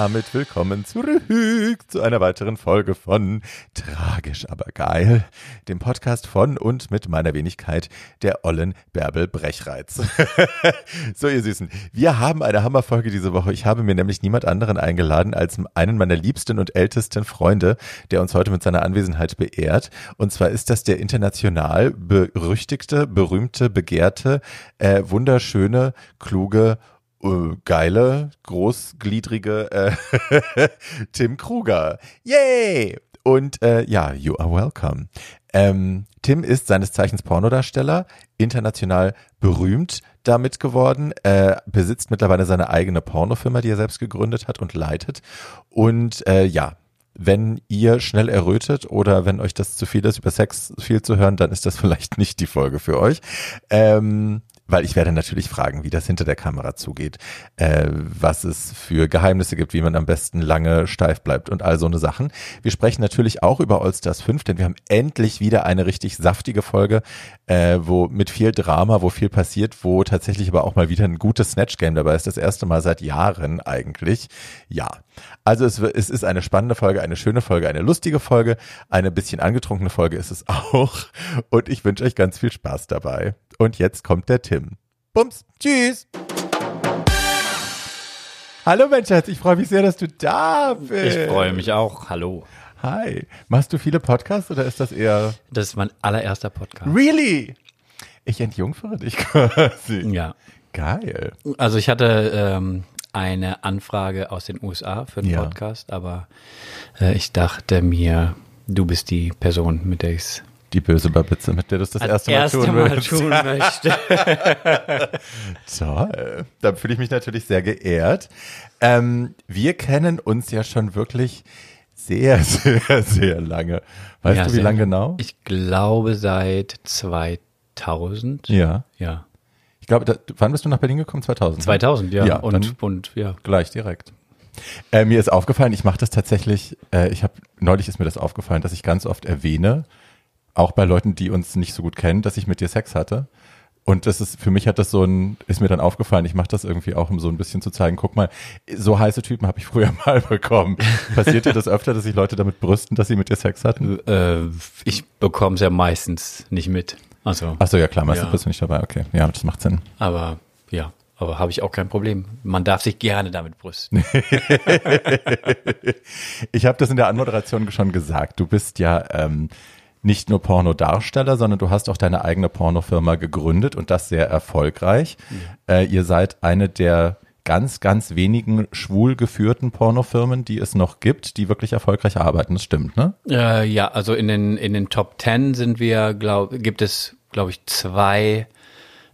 damit willkommen zurück zu einer weiteren Folge von Tragisch aber geil, dem Podcast von und mit meiner Wenigkeit, der Ollen Bärbel Brechreiz. so, ihr Süßen, wir haben eine Hammerfolge diese Woche. Ich habe mir nämlich niemand anderen eingeladen als einen meiner liebsten und ältesten Freunde, der uns heute mit seiner Anwesenheit beehrt. Und zwar ist das der international berüchtigte, berühmte, begehrte, äh, wunderschöne, kluge äh, geile, großgliedrige äh, Tim Kruger. Yay! Und äh, ja, you are welcome. Ähm, Tim ist seines Zeichens Pornodarsteller, international berühmt damit geworden, äh, besitzt mittlerweile seine eigene Pornofirma, die er selbst gegründet hat und leitet. Und äh, ja, wenn ihr schnell errötet oder wenn euch das zu viel ist, über Sex viel zu hören, dann ist das vielleicht nicht die Folge für euch. Ähm, weil ich werde natürlich fragen, wie das hinter der Kamera zugeht, äh, was es für Geheimnisse gibt, wie man am besten lange steif bleibt und all so eine Sachen. Wir sprechen natürlich auch über Allstars 5, denn wir haben endlich wieder eine richtig saftige Folge, äh, wo mit viel Drama, wo viel passiert, wo tatsächlich aber auch mal wieder ein gutes Snatch-Game dabei ist. Das erste Mal seit Jahren eigentlich. Ja. Also es, es ist eine spannende Folge, eine schöne Folge, eine lustige Folge, eine bisschen angetrunkene Folge ist es auch. Und ich wünsche euch ganz viel Spaß dabei. Und jetzt kommt der Tim. Bums. Tschüss. Hallo Mensch, ich freue mich sehr, dass du da bist. Ich freue mich auch. Hallo. Hi. Machst du viele Podcasts oder ist das eher? Das ist mein allererster Podcast. Really? Ich entjungfere dich quasi. Ja. Geil. Also ich hatte ähm, eine Anfrage aus den USA für den Ja. Podcast, aber äh, ich dachte mir, du bist die Person, mit der ich es Die böse Babitze, mit der du es das erste Mal tun willst. tun möchte. Toll. Da fühle ich mich natürlich sehr geehrt. Ähm, wir kennen uns ja schon wirklich sehr, sehr, sehr lange. Weißt Ja, du, wie lange genau? Ich glaube seit 2000. ja. Ja. Ich glaube, da, wann bist du nach Berlin gekommen? 2000? 2000, ja. Ja, und, und ja. Gleich direkt. Äh, mir ist aufgefallen, ich mache das tatsächlich, äh, ich habe, neulich ist mir das aufgefallen, dass ich ganz oft erwähne, auch bei Leuten, die uns nicht so gut kennen, dass ich mit dir Sex hatte. Und das ist, für mich hat das so ein, ist mir dann aufgefallen, ich mache das irgendwie auch, um so ein bisschen zu zeigen, guck mal, so heiße Typen habe ich früher mal bekommen. Passiert dir das öfter, dass sich Leute damit brüsten, dass sie mit dir Sex hatten? Äh, ich bekomme es ja meistens nicht mit. Also, Achso, ja klar, meistens Ja. bist du nicht dabei, okay. Ja, das macht Sinn. aber ja, aber habe ich auch kein Problem. Man darf sich gerne damit brüsten. Ich habe das in der Anmoderation schon gesagt. Du bist ja ähm, nicht nur Pornodarsteller, sondern du hast auch deine eigene Pornofirma gegründet und das sehr erfolgreich. Äh, ihr seid eine der ganz, ganz wenigen schwul geführten Pornofirmen, die es noch gibt, die wirklich erfolgreich arbeiten. Das stimmt, ne? Äh, ja, also in den, in den Top Ten sind wir, glaub, gibt es, glaube ich, zwei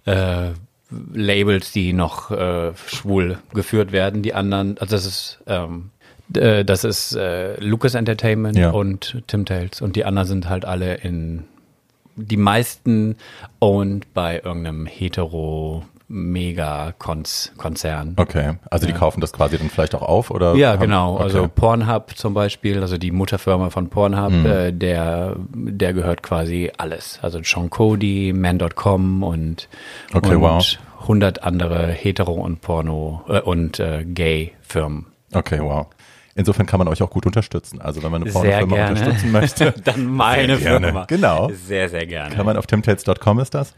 äh, Labels, die noch äh, schwul geführt werden. Die anderen, also das ist, ähm, äh, das ist äh, Lucas Entertainment Ja. und Tim Tales und die anderen sind halt alle in, die meisten owned bei irgendeinem hetero Mega-Konzern. Okay. Also die kaufen das quasi dann vielleicht auch auf oder? Ja, haben- genau. Okay. Also Pornhub zum Beispiel, also die Mutterfirma von Pornhub, Mhm. äh, der, der gehört quasi alles. Also Sean Cody, Man.com und, Okay, und wow. 100 andere Hetero- und Porno- äh, und äh, Gay-Firmen. Okay, wow. Insofern kann man euch auch gut unterstützen. Also wenn man eine Pornofirma unterstützen möchte, Dann meine. Firma. Genau. Sehr, sehr gerne. kann man auf timtales.com ist das?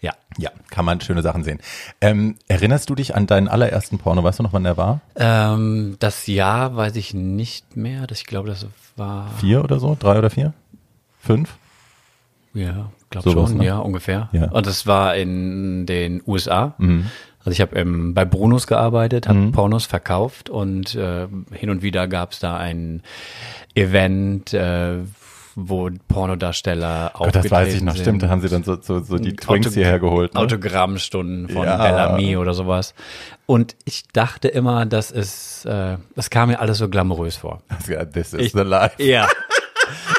ja. Ja, kann man schöne Sachen sehen. Ähm, erinnerst du dich an deinen allerersten Porno? Weißt du noch, wann der war? Ähm, das Jahr weiß ich nicht mehr. Das, ich glaube, das war, Vier oder so? Drei oder vier? Fünf? ja, glaube Sowas, schon, ne? ja, ungefähr. Ja. Und das war in den USA. Mhm. Also ich habe ähm, bei Brunos gearbeitet, habe Pornos verkauft und äh, hin und wieder gab es da ein Event, äh, wo Pornodarsteller Gott, das weiß ich noch. sind. Stimmt, da haben sie dann so, so, so die Twinks Auto- hierher geholt. Ne? Autogrammstunden von Ja. Bellamy oder sowas. Und ich dachte immer, das ist, äh, das kam mir alles so glamourös vor. This is Ich- the life. Ja.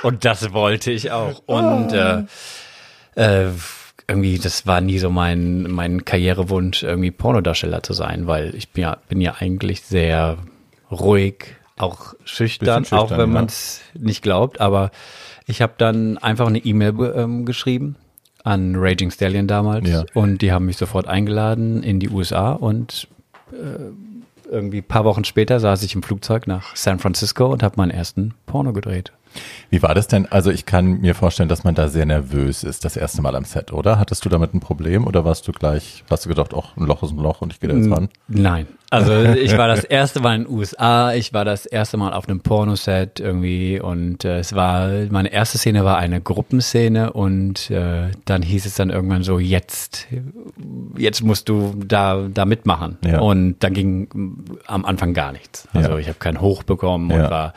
Und das wollte ich auch. Und äh, äh, irgendwie, das war nie so mein, mein Karrierewunsch, irgendwie Pornodarsteller zu sein, weil ich bin ja, bin ja eigentlich sehr ruhig, auch schüchtern, Bisschen auch schüchtern, wenn ja. man es nicht glaubt. Aber ich habe dann einfach eine E-Mail ähm, geschrieben an Raging Stallion damals Ja. und die haben mich sofort eingeladen in die USA und äh, irgendwie ein paar Wochen später saß ich im Flugzeug nach San Francisco und habe meinen ersten Porno gedreht. Wie war das denn? Also ich kann mir vorstellen, dass man da sehr nervös ist, das erste Mal am Set, oder? Hattest du damit ein Problem oder warst du gleich, hast du gedacht, ach, ein Loch ist ein Loch und ich gehe da jetzt ran? Nein. Also ich war das erste Mal in den USA, ich war das erste Mal auf einem Pornoset irgendwie und äh, es war, meine erste Szene war eine Gruppenszene und äh, dann hieß es dann irgendwann so, jetzt, jetzt musst du da, da mitmachen. Ja. Und dann ging am Anfang gar nichts. Also Ja. ich habe keinen Hoch bekommen Ja. und war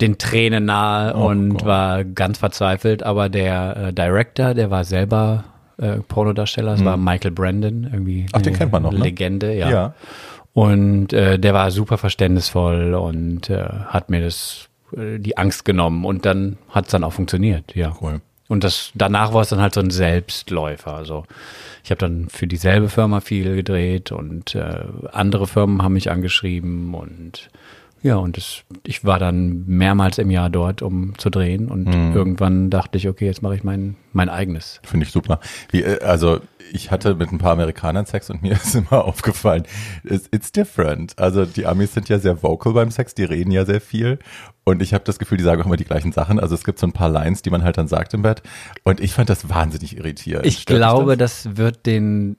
den Tränen nahe Oh und Gott. war ganz verzweifelt, aber der äh, Director, der war selber äh, Pornodarsteller, das war Michael Brandon, irgendwie. Ach, den kennt man noch, ne? Legende, ja. Ja. Und äh, der war super verständnisvoll und äh, hat mir das äh, die Angst genommen und dann hat es dann auch funktioniert, ja. Cool. Und das danach war es dann halt so ein Selbstläufer. Also ich habe dann für dieselbe Firma viel gedreht und äh, andere Firmen haben mich angeschrieben und ja, und das, ich war dann mehrmals im Jahr dort, um zu drehen und irgendwann dachte ich, okay, jetzt mache ich mein, mein eigenes. Finde ich super. Wie, äh, also ich hatte mit ein paar Amerikanern Sex und mir ist immer aufgefallen, it's, different. Also die Amis sind ja sehr vocal beim Sex, die reden ja sehr viel und ich habe das Gefühl, die sagen auch immer die gleichen Sachen. Also es gibt so ein paar Lines, die man halt dann sagt im Bett und ich fand das wahnsinnig irritierend. Ich Stört glaube, das? das wird denen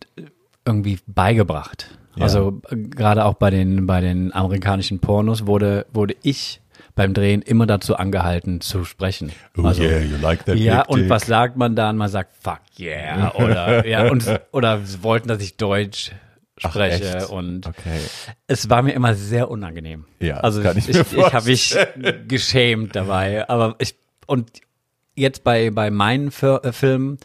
irgendwie beigebracht. Ja. Also äh, gerade auch bei den, bei den amerikanischen Pornos wurde, wurde ich beim Drehen immer dazu angehalten zu sprechen. Oh also, yeah, you like that ja, big und dick. was sagt man dann? Man sagt fuck yeah oder ja und oder sie wollten, dass ich Deutsch Ach, spreche echt? und Okay. es war mir immer sehr unangenehm. Ja, also kann ich ich, ich, ich habe mich geschämt dabei, aber ich und jetzt bei bei meinen äh, Filmen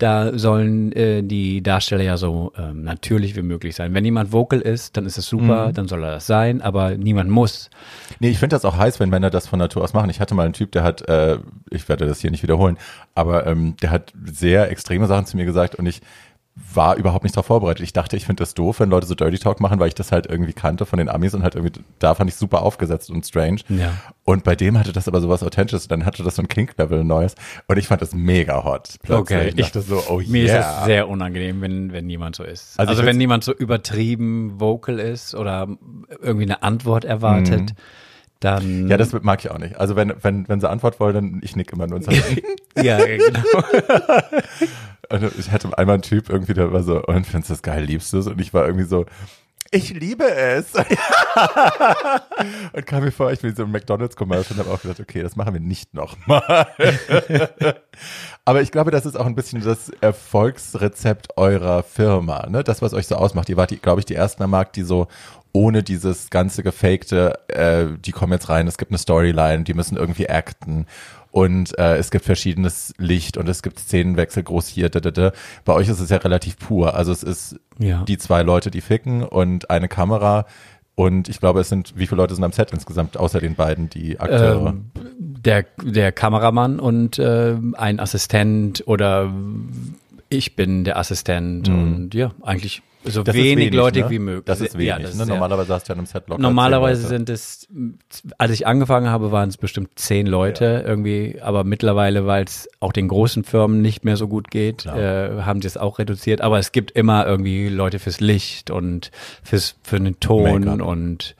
da sollen äh, die Darsteller ja so ähm, natürlich wie möglich sein. Wenn jemand vocal ist, dann ist es super, Mhm. dann soll er das sein, aber niemand muss. Nee, ich finde das auch heiß, wenn Männer das von Natur aus machen. Ich hatte mal einen Typ, der hat, äh, ich werde das hier nicht wiederholen, aber ähm, der hat sehr extreme Sachen zu mir gesagt und ich war überhaupt nicht darauf vorbereitet. Ich dachte, ich finde das doof, wenn Leute so Dirty Talk machen, weil ich das halt irgendwie kannte von den Amis und halt irgendwie, da fand ich super aufgesetzt und strange. Ja. Und bei dem hatte das aber sowas Authentisches, dann hatte das so ein Kink-Level Neues und ich fand das mega hot. Plötzlich. Okay, ich dachte so, oh Mir yeah. ist das sehr unangenehm, wenn, wenn niemand so ist. Also Also, ich wenn niemand so übertrieben vocal ist oder irgendwie eine Antwort erwartet, dann. Mhm. ja, das mag ich auch nicht. Also wenn, wenn, wenn sie Antwort wollen, dann ich nick immer nur und sage, ja, genau. Und ich hatte einmal einen Typ irgendwie, der war so, und findest du das geil, liebst du es? Und ich war irgendwie so, ich liebe es. und kam mir vor, ich bin so ein McDonalds-Commercial und habe auch gedacht, okay, das machen wir nicht nochmal. Aber ich glaube, das ist auch ein bisschen das Erfolgsrezept eurer Firma, ne? Das, was euch so ausmacht. Ihr wart, glaube ich, die ersten am Markt, die so ohne dieses ganze gefakte, äh, die kommen jetzt rein, es gibt eine Storyline, die müssen irgendwie acten und äh, es gibt verschiedenes Licht und es gibt Szenenwechsel groß hier, da, da, da. Bei euch ist es ja relativ pur. Also es ist Ja. die zwei Leute, die ficken und eine Kamera und ich glaube, es sind, wie viele Leute sind am Set insgesamt, außer den beiden, die Akteure? Ähm, der, der Kameramann und äh, ein Assistent oder ich bin der Assistent und ja, eigentlich so. Das ist wenig Leute ne? wie möglich. Das ist wenig. Ja, das ne? ist Normalerweise hast du ja einem Set locker Normalerweise sind es, als ich angefangen habe, waren es bestimmt zehn Leute irgendwie, aber mittlerweile, weil es auch den großen Firmen nicht mehr so gut geht, äh, haben sie es auch reduziert. Aber es gibt immer irgendwie Leute fürs Licht und fürs für den Ton und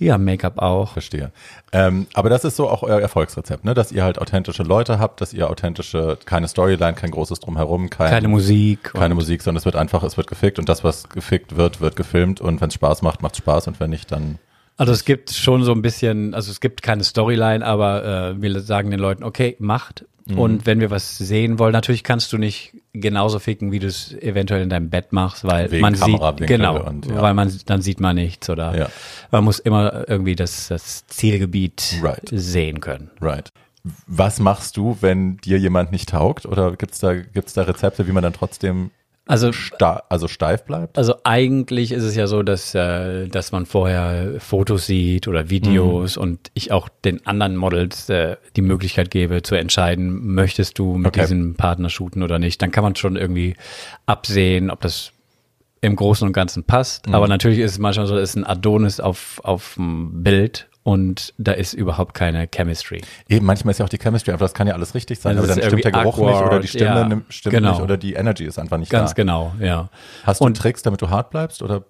ja, Make-up auch. Verstehe. Ähm, aber das ist so auch euer Erfolgsrezept, ne? Dass ihr halt authentische Leute habt, dass ihr authentische, keine Storyline, kein großes Drumherum, kein, Keine Musik. keine Musik, sondern es wird einfach, es wird gefickt und das, was gefickt wird, wird gefilmt und wenn es Spaß macht, macht Spaß und wenn nicht, dann Also es gibt schon so ein bisschen, also es gibt keine Storyline, aber äh, wir sagen den Leuten, okay, macht. Mhm. Und wenn wir was sehen wollen, natürlich kannst du nicht genauso ficken, wie du es eventuell in deinem Bett machst, weil Wegen man sieht, genau, und, ja. weil man dann sieht man nichts oder Ja. man muss immer irgendwie das, das Zielgebiet Right. sehen können. right. Was machst du, wenn dir jemand nicht taugt? Oder gibt's da, gibt's da Rezepte, wie man dann trotzdem Also sta also steif bleibt? Also eigentlich ist es ja so, dass, äh, dass man vorher Fotos sieht oder Videos Mhm. und ich auch den anderen Models äh, die Möglichkeit gebe zu entscheiden, möchtest du mit Okay. diesem Partner shooten oder nicht. Dann kann man schon irgendwie absehen, ob das im Großen und Ganzen passt. Mhm. Aber natürlich ist es manchmal so, es ist ein Adonis auf, auf dem Bild und da ist überhaupt keine Chemistry. Eben, manchmal ist ja auch die Chemistry einfach, das kann ja alles richtig sein, Das aber dann stimmt der Geruch nicht oder awkward, die Stimme ja, nimmt, stimmt genau. nicht oder die Energy ist einfach nicht Ganz da. genau, ja. Hast du Tricks, damit du hart bleibst oder?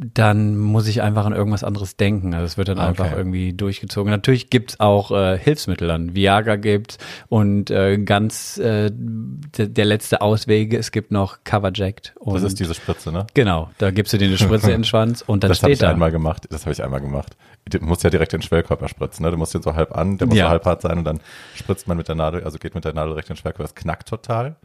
Dann muss ich einfach an irgendwas anderes denken. Also es wird dann einfach Okay. irgendwie durchgezogen. Natürlich gibt's auch äh, Hilfsmittel dann. Viagra gibt's und äh, ganz äh, der, der letzte Ausweg, es gibt noch Coverject. Und Das ist diese Spritze, ne? Genau, da gibst du dir eine Spritze in den Schwanz und dann Das habe steht ich da. einmal gemacht. Das habe ich einmal gemacht. Du musst ja direkt den Schwellkörper spritzen, ne? Du musst den so halb an, der muss Ja. so halb hart sein und dann spritzt man mit der Nadel, also geht mit der Nadel direkt in den Schwellkörper. Es knackt total,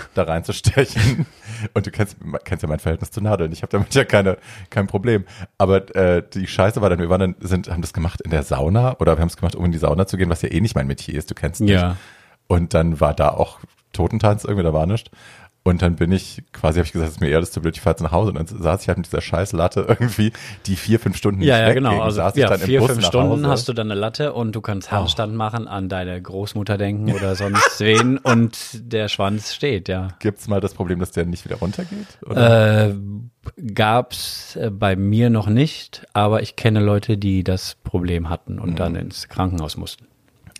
da reinzustechen. Und du kennst, kennst ja mein Verhältnis zu Nadeln. Ich habe damit ja keine, kein Problem. Aber äh, die Scheiße war dann, wir waren dann, sind, haben das gemacht in der Sauna oder wir haben es gemacht, um in die Sauna zu gehen, was ja eh nicht mein Metier ist. Du kennst mich. Ja. Und dann war da auch Totentanz irgendwie, da war nichts. Und dann bin ich, quasi habe ich gesagt, es ist mir eher das zu blöd, ich fahre jetzt nach Hause. Und dann saß ich halt mit dieser scheiß Latte irgendwie, die vier, fünf Stunden Ja, nicht ja, wegging. genau. Also saß ich ja, dann im vier, Bus fünf Stunden. Oh. hast du dann eine Latte und du kannst Handstand machen an deine Großmutter denken oder sonst wen und der Schwanz steht, ja. Gibt's mal das Problem, dass der nicht wieder runtergeht? Oder? Äh, gab's äh, bei mir noch nicht, aber ich kenne Leute, die das Problem hatten und Mhm. dann ins Krankenhaus mussten.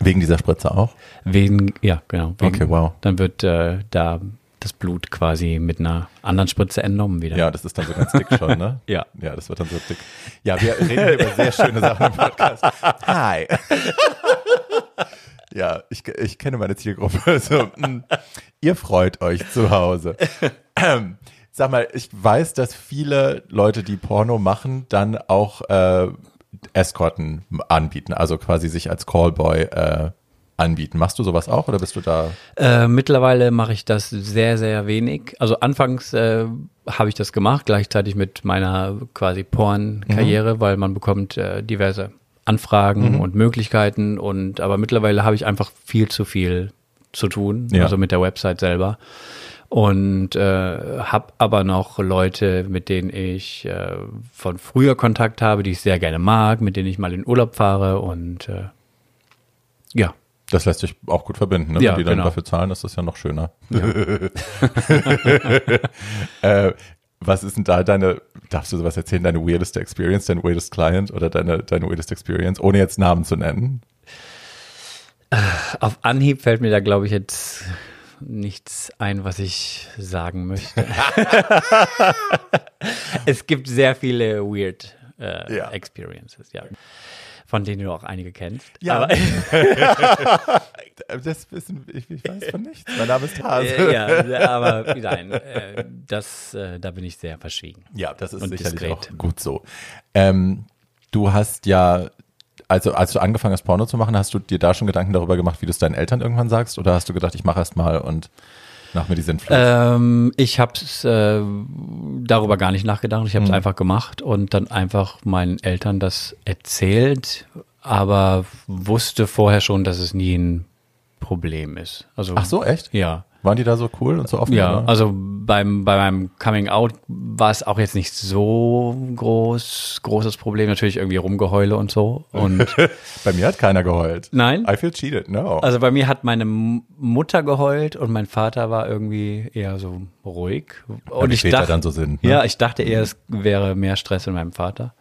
Wegen dieser Spritze auch? Wegen, ja, genau. Wegen, Okay, wow. Dann wird äh, da das Blut quasi mit einer anderen Spritze entnommen wieder. Ja, das ist dann so ganz dick schon, ne? Ja. Ja, das wird dann so dick. Ja, wir reden hier über sehr schöne Sachen im Podcast. Hi. Ja, ich, ich kenne meine Zielgruppe. So, mm, ihr freut euch zu Hause. Ähm, sag mal, ich weiß, dass viele Leute, die Porno machen, dann auch äh, Escorten anbieten, also quasi sich als Callboy äh, anbieten. Machst du sowas auch oder bist du da? Äh, mittlerweile mache ich das sehr, sehr wenig. Also anfangs äh, habe ich das gemacht, gleichzeitig mit meiner quasi Porn-Karriere, weil man bekommt äh, diverse Anfragen und Möglichkeiten und aber mittlerweile habe ich einfach viel zu viel zu tun, Ja. also mit der Website selber. Und äh, habe aber noch Leute, mit denen ich äh, von früher Kontakt habe, die ich sehr gerne mag, mit denen ich mal in Urlaub fahre und äh, ja, Das lässt sich auch gut verbinden, ne? Ja, Wenn die dann genau. dafür zahlen, ist das ja noch schöner. äh, was ist denn da deine, darfst du sowas erzählen, deine weirdeste Experience, dein weirdest Client oder deine, deine weirdest Experience, ohne jetzt Namen zu nennen? Auf Anhieb fällt mir da, glaube ich, jetzt nichts ein, was ich sagen möchte. es gibt sehr viele weird äh, Ja. Experiences, ja. Von denen du auch einige kennst. Ja. Aber, Das wissen, ich, ich weiß von nichts. Mein Name ist Hase. äh, ja, aber nein, äh, das, äh, da bin ich sehr verschwiegen. Ja, das ist Und sicherlich diskret. auch gut so. Ähm, du hast ja, also als du angefangen hast, Porno zu machen, hast du dir da schon Gedanken darüber gemacht, wie du es deinen Eltern irgendwann sagst? Oder hast du gedacht, ich mache erst mal und nach mir die Sinnflut? Ähm, ich habe äh, darüber gar nicht nachgedacht. Ich habe es Mhm. einfach gemacht und dann einfach meinen Eltern das erzählt, aber wusste vorher schon, dass es nie ein Problem ist. Also Ach so, echt? ja. Waren die da so cool und so offen? Ja, oder? also beim, bei meinem Coming Out war es auch jetzt nicht so groß, großes Problem. Natürlich irgendwie Rumgeheule und so. Und Bei mir hat keiner geheult. nein, I feel cheated, no. also bei mir hat meine Mutter geheult und mein Vater war irgendwie eher so ruhig. Und wie ich dachte, dann so sind, ne? ja, ich dachte eher, es wäre mehr Stress in meinem Vater.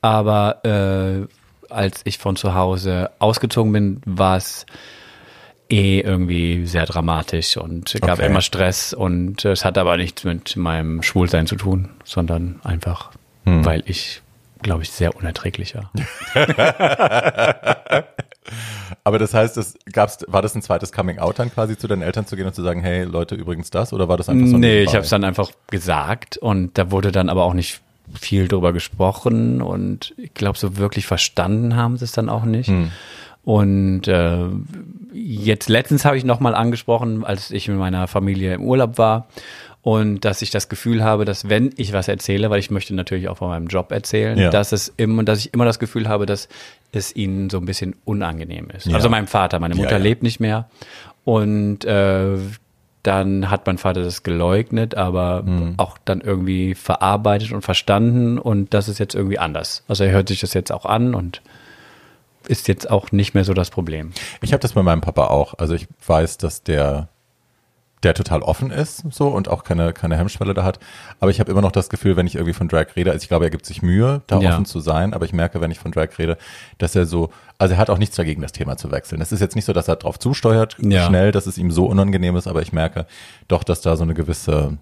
Aber äh, als ich von zu Hause ausgezogen bin, war es eh irgendwie sehr dramatisch und gab Okay. immer Stress und es hat aber nichts mit meinem Schwulsein zu tun, sondern einfach, Hm. weil ich, glaube ich, sehr unerträglich war. Aber das heißt, es gab's, war das ein zweites Coming Out dann quasi zu deinen Eltern zu gehen und zu sagen, hey Leute, übrigens das? Oder war das einfach so ein Nee, ich habe es dann einfach gesagt und da wurde dann aber auch nicht viel drüber gesprochen und ich glaube, so wirklich verstanden haben sie es dann auch nicht. Hm. Und äh, jetzt letztens habe ich nochmal angesprochen, als ich mit meiner Familie im Urlaub war und dass ich das Gefühl habe, dass wenn ich was erzähle, weil ich möchte natürlich auch von meinem Job erzählen, Ja. dass es immer, dass ich immer das Gefühl habe, dass es ihnen so ein bisschen unangenehm ist. Ja. Also meinem Vater, meine Mutter ja. lebt nicht mehr und äh, dann hat mein Vater das geleugnet, aber Hm. auch dann irgendwie verarbeitet und verstanden und das ist jetzt irgendwie anders. Also er hört sich das jetzt auch an und ist jetzt auch nicht mehr so das Problem. Ich habe das bei meinem Papa auch. Also ich weiß, dass der der total offen ist so und auch keine keine Hemmschwelle da hat. Aber ich habe immer noch das Gefühl, wenn ich irgendwie von Drag rede, also ich glaube, er gibt sich Mühe, da Ja. offen zu sein. Aber ich merke, wenn ich von Drag rede, dass er so, also er hat auch nichts dagegen, das Thema zu wechseln. Es ist jetzt nicht so, dass er drauf zusteuert Ja. schnell, dass es ihm so unangenehm ist. Aber ich merke doch, dass da so eine gewisse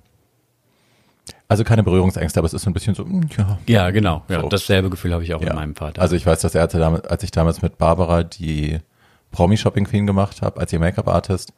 Also keine Berührungsängste, aber es ist so ein bisschen so, hm, ja. Ja, genau. Ja, So. dasselbe Gefühl habe ich auch ja. mit meinem Vater. Also ich weiß, dass er, hatte damals, als ich damals mit Barbara die Promi-Shopping-Queen gemacht habe, als ihr Make-up-Artist,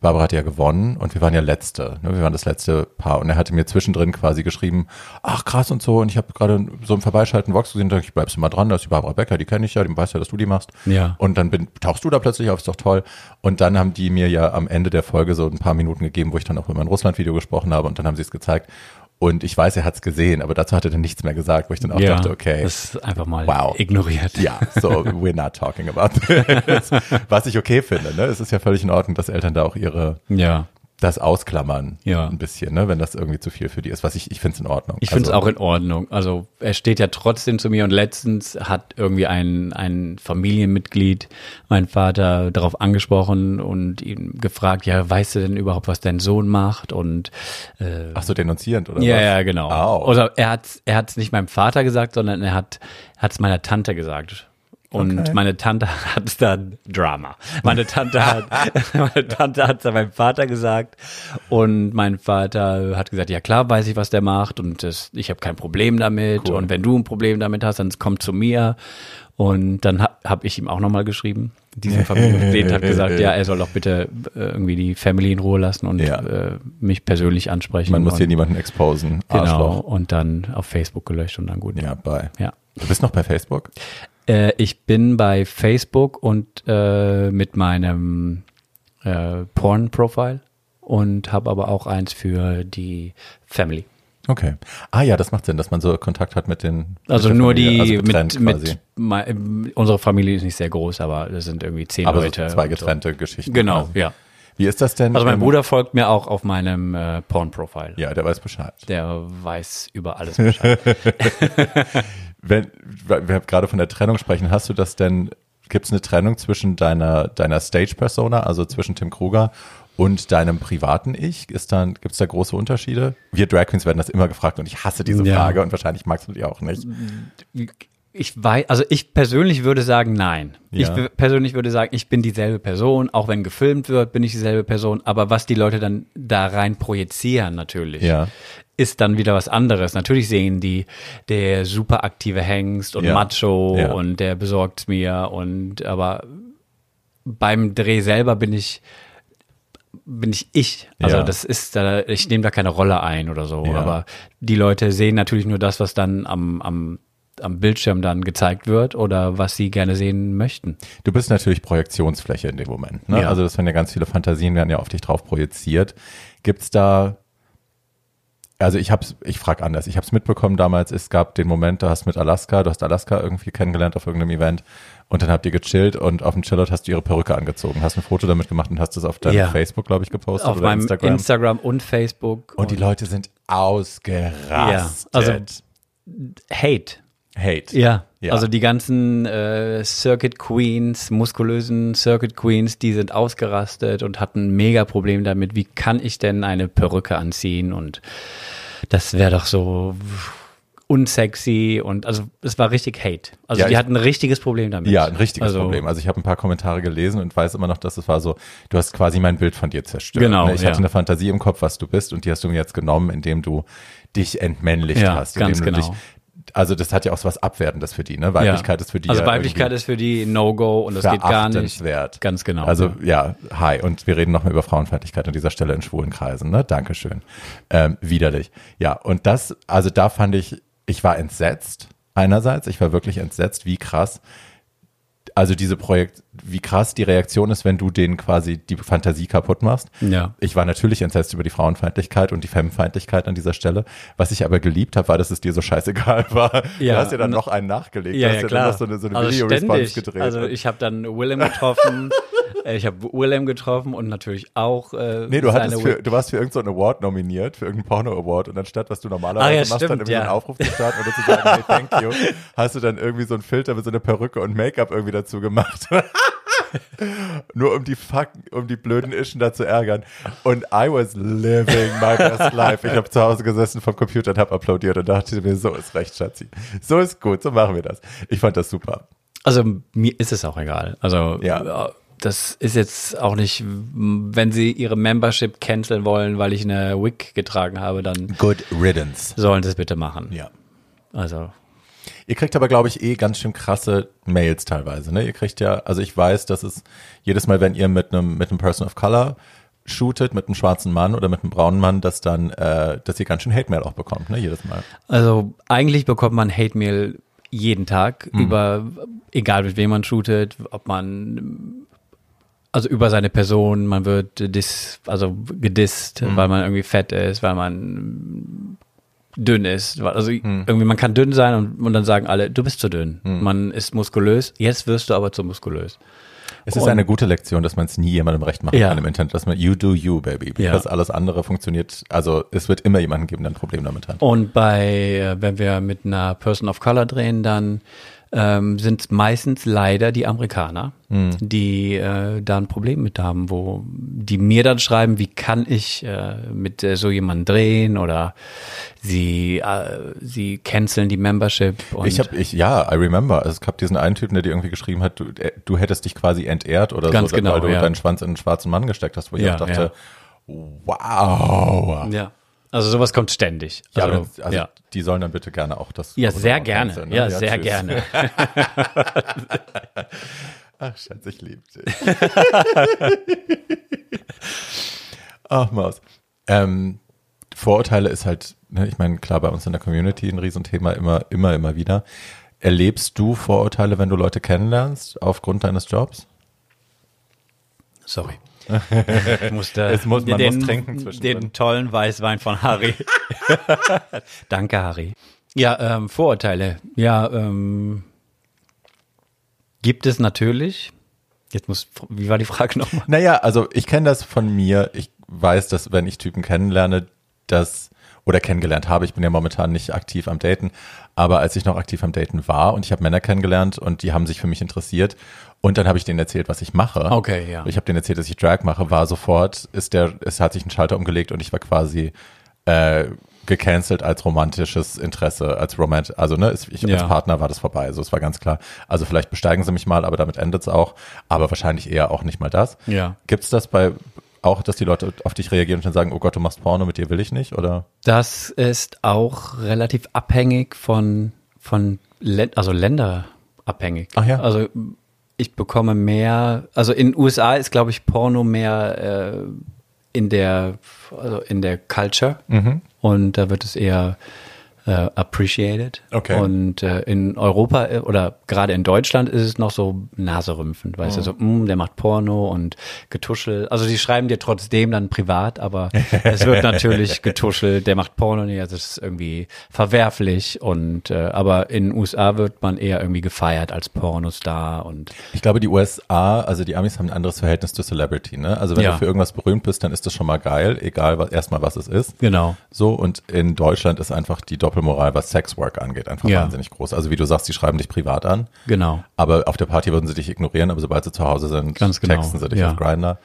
Barbara hat ja gewonnen und wir waren ja Letzte. Ne? Wir waren das letzte Paar. Und er hatte mir zwischendrin quasi geschrieben, ach krass und so. Und ich habe gerade so im Vorbeischalten Vox gesehen und dachte, ich bleibst du mal dran, da ist die Barbara Becker, die kenne ich ja, die weiß ja, dass du die machst. Ja. Und dann bin, tauchst du da plötzlich auf, ist doch toll. Und dann haben die mir ja am Ende der Folge so ein paar Minuten gegeben, wo ich dann auch über mein Russland-Video gesprochen habe und dann haben sie es gezeigt. Und ich weiß, er hat es gesehen, aber dazu hat er dann nichts mehr gesagt, wo ich dann auch ja, dachte, okay. Das ist einfach mal Wow. ignoriert. Ja, so we're not talking about this. Was ich okay finde, ne? Es ist ja völlig in Ordnung, dass Eltern da auch ihre Ja. Das ausklammern Ja. ein bisschen, ne, wenn das irgendwie zu viel für die ist. Was ich, ich finde es in Ordnung. Ich finde es Also, auch in Ordnung. Also er steht ja trotzdem zu mir und letztens hat irgendwie ein, ein Familienmitglied mein Vater darauf angesprochen und ihn gefragt, ja, weißt du denn überhaupt, was dein Sohn macht? Und äh, Ach so, denunzierend, oder ja, was? ja, genau. Au. Oder er hat er hat's nicht meinem Vater gesagt, sondern er hat hat es meiner Tante gesagt. Und Okay. meine Tante hat dann Drama. Meine Tante hat, meine Tante hat es meinem Vater gesagt und mein Vater hat gesagt, ja klar, weiß ich, was der macht und das, ich habe kein Problem damit Cool. und wenn du ein Problem damit hast, dann komm zu mir. Und dann habe hab ich ihm auch nochmal geschrieben. Diesen Familienmitglied hat gesagt, ja, er soll doch bitte äh, irgendwie die Family in Ruhe lassen und Ja. äh, mich persönlich ansprechen. Man muss und, hier niemanden exposen. Genau, Arschloch. und dann auf Facebook gelöscht und dann gut. Ja, bye. Ja. Du bist noch bei Facebook? Äh, ich bin bei Facebook und äh, mit meinem äh, Porn-Profile und habe aber auch eins für die Family. Okay. Ah ja, das macht Sinn, dass man so Kontakt hat mit den Also mit der nur Familie, die also getrennt mit, quasi. mit unsere Familie ist nicht sehr groß, aber das sind irgendwie zehn aber so Leute. zwei und getrennte Geschichten. So. Genau, quasi. ja. Wie ist das denn? Also mein Bruder folgt mir auch auf meinem äh, Porn-Profile. Ja, der weiß Bescheid. Der weiß über alles Bescheid. Wenn wir gerade von der Trennung sprechen, hast du das denn, gibt es eine Trennung zwischen deiner, deiner Stage-Persona, also zwischen Tim Kruger und deinem privaten Ich? Ist dann, gibt es da große Unterschiede? Wir Drag Queens werden das immer gefragt und ich hasse diese Ja. Frage und wahrscheinlich magst du die auch nicht. Ich weiß, also ich persönlich würde sagen, nein. Ja. Ich persönlich würde sagen, ich bin dieselbe Person, auch wenn gefilmt wird, bin ich dieselbe Person, aber was die Leute dann da rein projizieren natürlich, Ja. ist dann wieder was anderes. Natürlich sehen die der super aktive Hengst und Ja. Macho und der besorgt mir und aber beim Dreh selber bin ich bin ich ich. Also Ja. das ist da, ich nehme da keine Rolle ein oder so. Ja. Aber die Leute sehen natürlich nur das, was dann am, am, am Bildschirm dann gezeigt wird oder was sie gerne sehen möchten. Du bist natürlich Projektionsfläche in dem Moment. Ne? Ja. Also das werden ja ganz viele Fantasien, werden ja auf dich drauf projiziert. Gibt's da, also ich hab's, ich frage anders, ich habe es mitbekommen damals, es gab den Moment, da hast du mit Alaska, du hast Alaska irgendwie kennengelernt auf irgendeinem Event und dann habt ihr gechillt und auf dem Chillout hast du ihre Perücke angezogen, hast ein Foto damit gemacht und hast es auf deinem Ja. Facebook, glaube ich, gepostet Auf meinem Instagram. Instagram. und Facebook. und die Leute sind ausgerastet. also Hate. Hate. Ja. Ja. Also die ganzen äh, Circuit Queens, muskulösen Circuit Queens, die sind ausgerastet und hatten ein mega Problem damit, wie kann ich denn eine Perücke anziehen und das wäre doch so unsexy und also es war richtig Hate. Also Ja, die ich- hatten ein richtiges Problem damit. Ja, ein richtiges also, Problem. Also ich habe ein paar Kommentare gelesen und weiß immer noch, dass es war so, du hast quasi mein Bild von dir zerstört. Genau, ne? Ich ja. hatte eine Fantasie im Kopf, was du bist und die hast du mir jetzt genommen, indem du dich entmännlicht Ja, hast. Indem ganz du genau. Dich, also das hat ja auch so was Abwertendes für die, ne? Weiblichkeit ja. ist für die Also ja Weiblichkeit ist für die No-Go und das geht gar nicht. verachtenswert. Ganz genau. Also ja, hi. Und wir reden nochmal über Frauenfeindlichkeit an dieser Stelle in schwulen Kreisen, ne? Dankeschön. Ähm, widerlich. Ja, und das, also da fand ich, ich war entsetzt einerseits, ich war wirklich entsetzt, wie krass, also diese Projekt, wie krass die Reaktion ist, wenn du denen quasi die Fantasie kaputt machst. Ja. Ich war natürlich entsetzt über die Frauenfeindlichkeit und die Femmefeindlichkeit an dieser Stelle. Was ich aber geliebt habe, war, dass es dir so scheißegal war. Ja. Du hast ja dann noch einen nachgelegt. Ja, du ja, hast ja klar. dann noch so eine, so eine also Video-Response gedreht. Also ich habe dann Willem getroffen. äh, ich habe Willem getroffen und natürlich auch. Äh, Nee, du hattest für, du warst für irgendeinen so Award nominiert, für irgendeinen Porno-Award und anstatt, was du normalerweise Ah, ja, machst, dann stimmt, irgendwie so einen ja. Aufruf zu starten oder zu sagen, hey, thank you, hast du dann irgendwie so einen Filter mit so einer Perücke und Make-up irgendwie dazu gemacht. Nur um die fucking, um die blöden Ischen da zu ärgern. Und I was living my best life. Ich habe zu Hause gesessen vom Computer und habe applaudiert und dachte mir, so ist recht, Schatzi. So ist gut, so machen wir das. Ich fand das super. Also mir ist es auch egal. Also Ja. das ist jetzt auch nicht, wenn sie ihre Membership canceln wollen, weil ich eine Wig getragen habe, dann Good riddance. sollen sie es bitte machen. Ja. Also, Ihr kriegt aber, glaube ich, eh ganz schön krasse Mails teilweise. Ne? Ihr kriegt ja, also ich weiß, dass es jedes Mal, wenn ihr mit einem mit einem Person of Color shootet, mit einem schwarzen Mann oder mit einem braunen Mann, dass dann, äh, dass ihr ganz schön Hate Mail auch bekommt, ne? Jedes Mal. also eigentlich bekommt man Hate Mail jeden Tag über, egal mit wem man shootet, ob man, also über seine Person, man wird dis, also gedisst, weil man irgendwie fett ist, weil man dünn ist. Also irgendwie, man kann dünn sein und, und dann sagen alle, du bist zu dünn. Man ist muskulös, jetzt wirst du aber zu muskulös. Es ist Und- eine gute Lektion, dass man es nie jemandem recht machen Ja. kann im Internet, dass man you do you, baby. Ja. Das alles andere funktioniert, also es wird immer jemanden geben, der ein Problem damit hat. Und bei, äh, wenn wir mit einer Person of Color drehen, dann ähm, sind es meistens leider die Amerikaner, die äh, da ein Problem mit haben, wo die mir dann schreiben, wie kann ich äh, mit äh, so jemandem drehen oder sie äh, sie canceln die Membership. Ich habe, ich, ja, I remember. Also es gab diesen einen Typen, der dir irgendwie geschrieben hat, du, äh, du hättest dich quasi entehrt oder Ganz so, genau, weil du ja. deinen Schwanz in einen schwarzen Mann gesteckt hast, wo ich Ja, auch dachte, wow. ja, also sowas kommt ständig. Ja, Also, also ja. die sollen dann bitte gerne auch das. ja sehr gerne. canceln, ne? Ja, sehr tschüss. gerne. Ach, Schatz, ich liebe dich. Ach, Maus. Ähm, Vorurteile ist halt, ne, ich meine, klar, bei uns in der Community ein Riesenthema, immer, immer, immer wieder. Erlebst du Vorurteile, wenn du Leute kennenlernst, aufgrund deines Jobs? Sorry. Ich musste Es muss- man den, muss trinken zwischendrin. Den tollen Weißwein von Harry. Danke, Harry. Ja, ähm, Vorurteile. Ja, ähm, gibt es natürlich. Jetzt muss, wie war die Frage nochmal? Naja, also ich kenne das von mir. Ich weiß, dass wenn ich Typen kennenlerne, dass oder kennengelernt habe, ich bin ja momentan nicht aktiv am Daten, aber als ich noch aktiv am Daten war und ich habe Männer kennengelernt und die haben sich für mich interessiert und dann habe ich denen erzählt, was ich mache. Okay, ja. Ich habe denen erzählt, dass ich Drag mache, war sofort, ist der, es hat sich ein Schalter umgelegt und ich war quasi äh, gecancelt als romantisches Interesse, als romant, also ne, ich, als Ja. Partner war das vorbei, also es war ganz klar. Also vielleicht besteigen sie mich mal, aber damit endet's auch, aber wahrscheinlich eher auch nicht mal das. Ja. Gibt's das bei auch, dass die Leute auf dich reagieren und dann sagen, oh Gott, du machst Porno, mit dir will ich nicht, oder? Das ist auch relativ abhängig von, von also länderabhängig. Ach ja. Also ich bekomme mehr, also in den USA ist, glaube ich, Porno mehr äh, in der, also in der Culture Mhm. und da wird es eher äh, appreciated. Okay. Und äh, in Europa äh, oder gerade in Deutschland ist es noch so naserümpfend, weißt du, so, mm, der macht Porno und getuschelt. Also die schreiben dir trotzdem dann privat, aber es wird natürlich getuschelt, der macht Porno, nee, das ist irgendwie verwerflich und äh, aber in den USA wird man eher irgendwie gefeiert als Pornostar und Ich glaube, die USA, also die Amis haben ein anderes Verhältnis zu Celebrity, ne? Also wenn Ja. du für irgendwas berühmt bist, dann ist das schon mal geil, egal was, erstmal was es ist. genau. So, und in Deutschland ist einfach die Doppelmoral, was Sexwork angeht, einfach Ja. wahnsinnig groß. Also wie du sagst, die schreiben dich privat an, Genau. aber auf der Party würden sie dich ignorieren, aber sobald sie zu Hause sind, genau, texten sie dich ja. auf Grindr.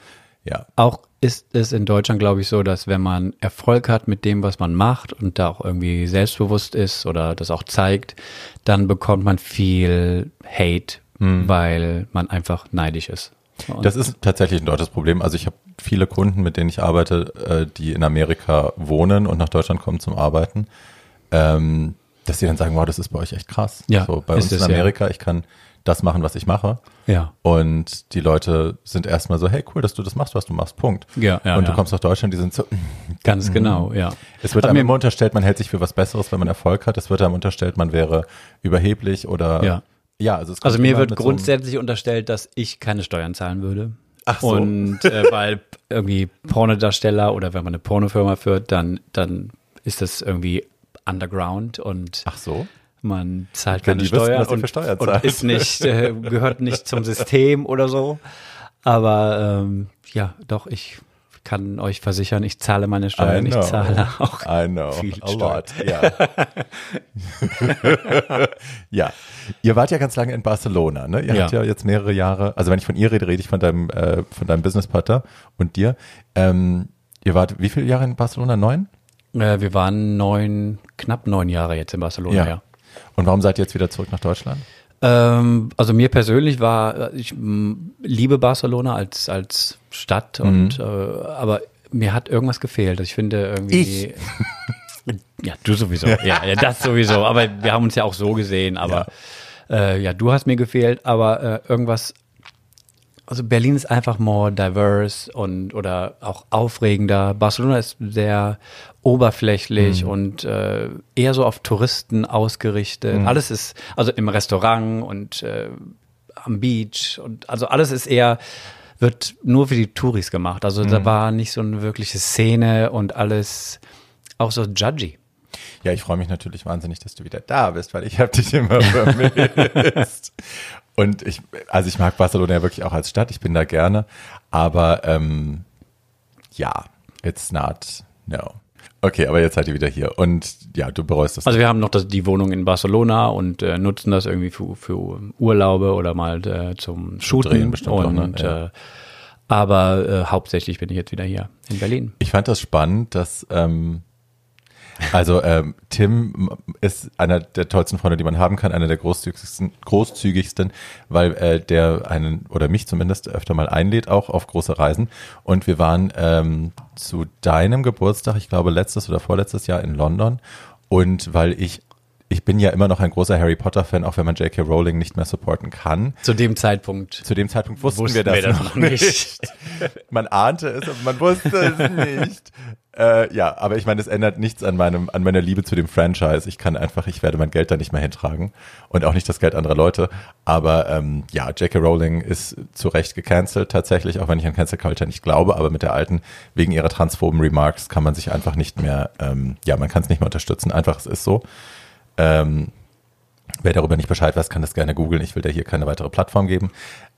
Ja. Auch ist es in Deutschland, glaube ich, so, dass wenn man Erfolg hat mit dem, was man macht und da auch irgendwie selbstbewusst ist oder das auch zeigt, dann bekommt man viel Hate, weil man einfach neidisch ist. Und Das ist tatsächlich ein deutsches Problem. Also ich habe viele Kunden, mit denen ich arbeite, äh, die in Amerika wohnen und nach Deutschland kommen zum Arbeiten, ähm, dass sie dann sagen, wow, das ist bei euch echt krass. Ja, so, bei uns in ja. Amerika, ich kann das machen, was ich mache. ja, Und die Leute sind erstmal so, hey, cool, dass du das machst, was du machst, Punkt. Ja, ja, und du ja. kommst nach Deutschland, die sind so, ganz genau, ja. es wird Aber einem immer unterstellt, man hält sich für was Besseres, wenn man Erfolg hat. Es wird einem unterstellt, man wäre überheblich oder, Ja. ja also es Also mir wird mit so grundsätzlich unterstellt, dass ich keine Steuern zahlen würde. Ach so. Und äh, weil irgendwie Pornodarsteller oder wenn man eine Pornofirma führt, dann, dann ist das irgendwie underground und Ach so. man zahlt keine Steuern und, für Steuern und ist nicht, äh, gehört nicht zum System oder so. Aber ähm, ja, doch, ich kann euch versichern, ich zahle meine Steuern, ich zahle auch I know. viel a Steuern. lot. Ja. ja. Ihr wart ja ganz lange in Barcelona, ne? Ihr Ja. habt ja jetzt mehrere Jahre, also wenn ich von ihr rede, rede ich von deinem, äh, von deinem Businesspartner und dir. Ähm, ihr wart wie viele Jahre in Barcelona? Neun? Äh, wir waren neun, knapp neun Jahre jetzt in Barcelona, ja. Und warum seid ihr jetzt wieder zurück nach Deutschland? Ähm, also mir persönlich war, ich liebe Barcelona als, als Stadt und äh, aber mir hat irgendwas gefehlt. Ich finde irgendwie. Ja, du sowieso. Ja, ja, das sowieso. Aber wir haben uns ja auch so gesehen. Aber ja, äh, ja du hast mir gefehlt. Aber äh, irgendwas. Also Berlin ist einfach more diverse und oder auch aufregender. Barcelona ist sehr oberflächlich und äh, eher so auf Touristen ausgerichtet. Alles ist also im Restaurant und äh, am Beach und also alles ist eher wird nur für die Touris gemacht. Also da war nicht so eine wirkliche Szene und alles auch so judgy. Ja, ich freue mich natürlich wahnsinnig, dass du wieder da bist, weil ich habe dich immer vermisst. Und ich, also ich mag Barcelona ja wirklich auch als Stadt, ich bin da gerne, aber ähm, ja, it's not, no. Okay, aber jetzt seid ihr wieder hier und ja, du bereust das. Also wir haben noch das, die Wohnung in Barcelona und äh, nutzen das irgendwie für, für Urlaube oder mal äh, zum Shooten. Drehen bestimmt und, ne? Ja. äh, aber äh, hauptsächlich bin ich jetzt wieder hier in Berlin. Ich fand das spannend, dass ähm, also ähm, Tim ist einer der tollsten Freunde, die man haben kann, einer der großzügigsten, großzügigsten, weil äh, der einen oder mich zumindest öfter mal einlädt, auch auf große Reisen. Und wir waren ähm, zu deinem Geburtstag, ich glaube letztes oder vorletztes Jahr in London. Und weil ich ich bin ja immer noch ein großer Harry Potter Fan, auch wenn man J.K. Rowling nicht mehr supporten kann. Zu dem Zeitpunkt. Zu dem Zeitpunkt wussten, Wussten wir das, wir das noch noch nicht. nicht. man ahnte es, aber man wusste es nicht. Äh, ja, aber ich meine, es ändert nichts an meinem, an meiner Liebe zu dem Franchise. Ich kann einfach, ich werde mein Geld da nicht mehr hintragen und auch nicht das Geld anderer Leute. Aber ähm, ja, J.K. Rowling ist zu Recht gecancelt tatsächlich, auch wenn ich an Cancel Culture nicht glaube. Aber mit der alten wegen ihrer transphoben Remarks kann man sich einfach nicht mehr, ähm, ja, man kann es nicht mehr unterstützen. Einfach, es ist so. Ähm, Wer darüber nicht Bescheid weiß, kann das gerne googeln. Ich will dir hier keine weitere Plattform geben.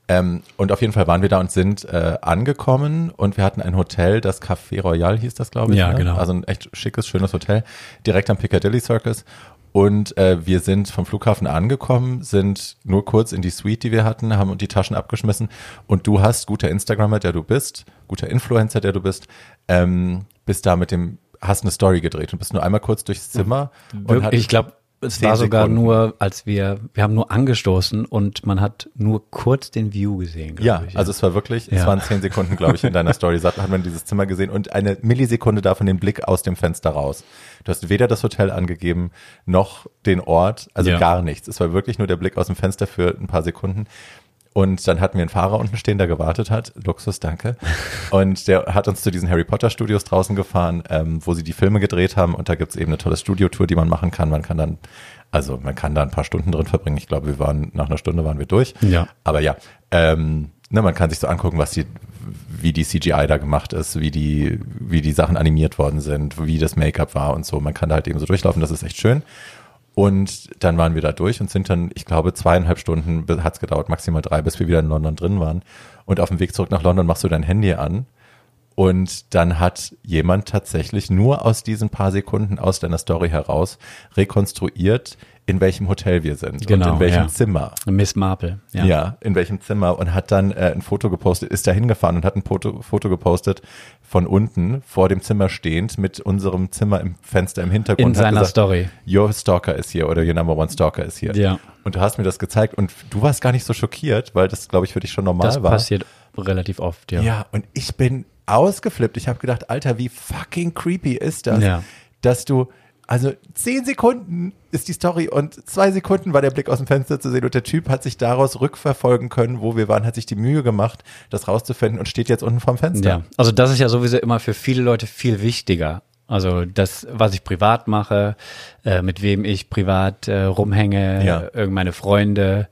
Ähm, und auf jeden Fall waren wir da und sind äh, angekommen und wir hatten ein Hotel, das Café Royal hieß das, glaube ich. Ja, ne? genau. Also ein echt schickes, schönes Hotel, direkt am Piccadilly Circus. Und äh, wir sind vom Flughafen angekommen, sind nur kurz in die Suite, die wir hatten, haben die Taschen abgeschmissen. Und du hast, guter Instagrammer, der du bist, guter Influencer, der du bist, ähm, bist da mit dem, hast eine Story gedreht und bist nur einmal kurz durchs Zimmer. und Wirklich, ich glaube, es war sogar Sekunden. nur, als wir, wir haben nur angestoßen und man hat nur kurz den View gesehen. Ja, ich. also es war wirklich, es Ja. waren zehn Sekunden, glaube ich, in deiner Story, hat hat man dieses Zimmer gesehen und eine Millisekunde davon den Blick aus dem Fenster raus. Du hast weder das Hotel angegeben, noch den Ort, also Ja. gar nichts. Es war wirklich nur der Blick aus dem Fenster für ein paar Sekunden. Und dann hatten wir einen Fahrer unten stehen, der gewartet hat. Luxus, danke. Und der hat uns zu diesen Harry Potter Studios draußen gefahren, ähm, wo sie die Filme gedreht haben. Und da gibt's eben eine tolle Studiotour, die man machen kann. Man kann dann, also man kann da ein paar Stunden drin verbringen. Ich glaube, wir waren, nach einer Stunde waren wir durch. Ja. Aber ja, ähm, ne, man kann sich so angucken, was die, wie die CGI da gemacht ist, wie die, wie die Sachen animiert worden sind, wie das Make-up war und so. Man kann da halt eben so durchlaufen, das ist echt schön. Und dann waren wir da durch und sind dann, ich glaube, zweieinhalb Stunden hat's gedauert, maximal drei, bis wir wieder in London drin waren. Und auf dem Weg zurück nach London machst du dein Handy an und dann hat jemand tatsächlich nur aus diesen paar Sekunden aus deiner Story heraus rekonstruiert, in welchem Hotel wir sind Genau, und in welchem ja. Zimmer. Miss Marple. Ja. in welchem Zimmer und hat dann äh, ein Foto gepostet, ist da hingefahren und hat ein Foto, Foto gepostet von unten vor dem Zimmer stehend mit unserem Zimmer im Fenster im Hintergrund. In seiner gesagt, Story. Your Stalker ist hier oder Your Number One Stalker ist hier. Ja. Und du hast mir das gezeigt und du warst gar nicht so schockiert, weil das, glaube ich, für dich schon normal Das war. passiert relativ oft, ja. Ja, und ich bin ausgeflippt. Ich habe gedacht, Alter, wie fucking creepy ist das, Ja. dass du, also zehn Sekunden ist die Story und zwei Sekunden war der Blick aus dem Fenster zu sehen und der Typ hat sich daraus rückverfolgen können, wo wir waren, hat sich die Mühe gemacht, das rauszufinden und steht jetzt unten vorm Fenster. Ja, also das ist ja sowieso immer für viele Leute viel wichtiger. Also das, was ich privat mache, äh, mit wem ich privat äh, rumhänge, Ja. äh, meine Freunde.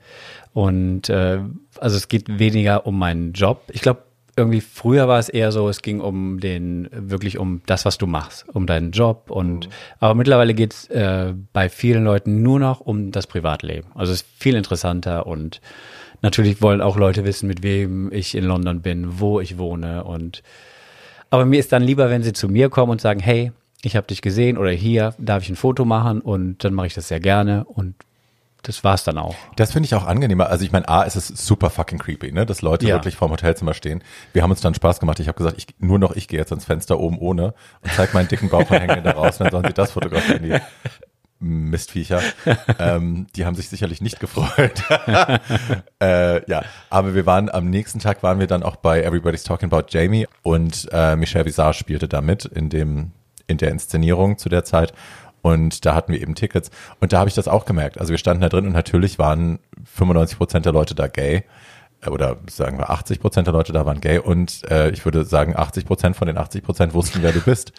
Und äh, also es geht weniger um meinen Job. Ich glaube, irgendwie früher war es eher so, es ging um den, wirklich um das, was du machst, um deinen Job. Und aber mittlerweile geht es äh, bei vielen Leuten nur noch um das Privatleben. Also es ist viel interessanter und natürlich wollen auch Leute wissen, mit wem ich in London bin, wo ich wohne und aber mir ist dann lieber, wenn sie zu mir kommen und sagen, hey, ich habe dich gesehen oder hier darf ich ein Foto machen und dann mache ich das sehr gerne und das war's dann auch. Das finde ich auch angenehmer. Also ich meine, A, es ist super fucking creepy, ne? dass Leute Ja. wirklich vorm Hotelzimmer stehen. Wir haben uns dann Spaß gemacht. Ich habe gesagt, ich, nur noch ich gehe jetzt ans Fenster oben ohne und zeig meinen dicken Bauch und hänge da raus und dann sollen sie das fotografieren. Die Mistviecher. ähm, die haben sich sicherlich nicht gefreut. äh, ja, aber wir waren am nächsten Tag waren wir dann auch bei Everybody's Talking About Jamie und äh, Michelle Visage spielte da mit in dem in der Inszenierung zu der Zeit. Und da hatten wir eben Tickets. Und da habe ich das auch gemerkt. Also wir standen da drin und natürlich waren 95 Prozent der Leute da gay. Äh, oder sagen wir 80 Prozent der Leute da waren gay. Und äh, ich würde sagen, 80 Prozent von den 80 Prozent wussten, wer du bist.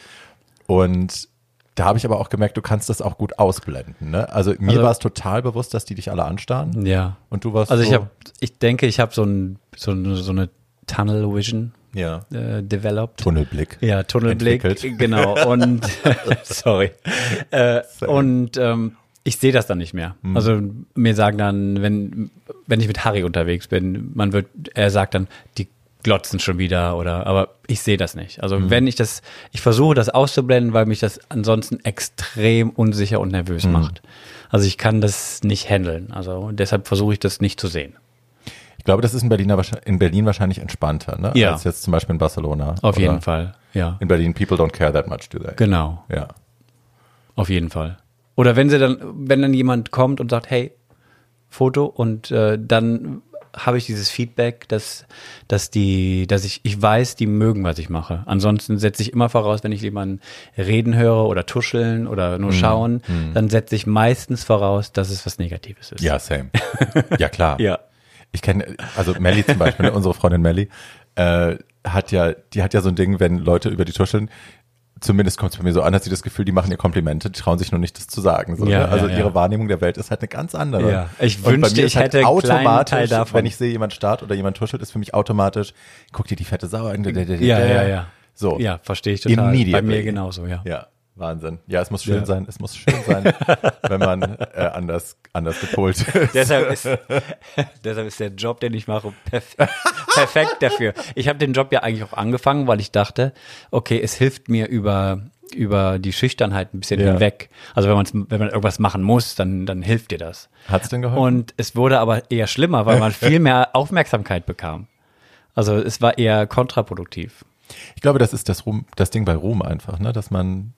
Und da habe ich aber auch gemerkt, du kannst das auch gut ausblenden. Ne? Also mir Also- war es total bewusst, dass die dich alle anstarren. Ja. Und du warst Also so, ich habe, ich denke, ich habe so ein so, eine- so eine Tunnel Vision ja, äh, developed. Tunnelblick. Ja, Tunnelblick, entwickelt. genau. Und sorry. Äh, und ähm, ich sehe das dann nicht mehr. Hm. Also mir sagen dann, wenn wenn ich mit Harry unterwegs bin, man wird, er sagt dann, die glotzen schon wieder oder, aber ich sehe das nicht. Also Hm. wenn ich das, ich versuche das auszublenden, weil mich das ansonsten extrem unsicher und nervös macht. Also ich kann das nicht handeln. Also deshalb versuche ich das nicht zu sehen. Ich glaube, das ist in Berlin, wahrsch- in Berlin wahrscheinlich entspannter, ne? Ja. als jetzt zum Beispiel in Barcelona. Auf jeden Fall. Ja. In Berlin, people don't care that much, do they? Genau. Ja. Auf jeden Fall. Oder wenn sie dann, wenn dann jemand kommt und sagt, hey, Foto und äh, dann habe ich dieses Feedback, dass, dass die, dass ich, ich weiß, die mögen, was ich mache. Ansonsten setze ich immer voraus, wenn ich jemanden reden höre oder tuscheln oder nur schauen, dann setze ich meistens voraus, dass es was Negatives ist. Ja, same. Ja, klar. Ja. Ich kenne, also Melly zum Beispiel, ne, unsere Freundin Melly, äh, hat ja, die hat ja so ein Ding, wenn Leute über die tuscheln, zumindest kommt es bei mir so an, dass sie das Gefühl, die machen ihr Komplimente, die trauen sich nur nicht, das zu sagen. So, Ja, ne? Also ja, ja. ihre Wahrnehmung der Welt ist halt eine ganz andere. Ja. Ich bei wünschte, ich ist halt hätte automatisch, wenn ich sehe, jemand starrt oder jemand tuschelt, ist für mich automatisch, guck dir die fette Sau an. Ja, ja, ja. So. Ja, verstehe ich total. Bei Immediately. mir genauso, ja. Ja, Wahnsinn. Ja, es muss schön Ja. sein. Es muss schön sein, wenn man äh, anders, anders gepolt ist. Deshalb ist, deshalb ist der Job, den ich mache, perf perfekt dafür. Ich habe den Job ja eigentlich auch angefangen, weil ich dachte, okay, es hilft mir über über die Schüchternheit ein bisschen Ja. hinweg. Also wenn man wenn man irgendwas machen muss, dann dann hilft dir das. Hat's denn geholfen? Und es wurde aber eher schlimmer, weil man viel mehr Aufmerksamkeit bekam. Also es war eher kontraproduktiv. Ich glaube, das ist das, Ruhm, das Ding bei Ruhm einfach, ne? dass man,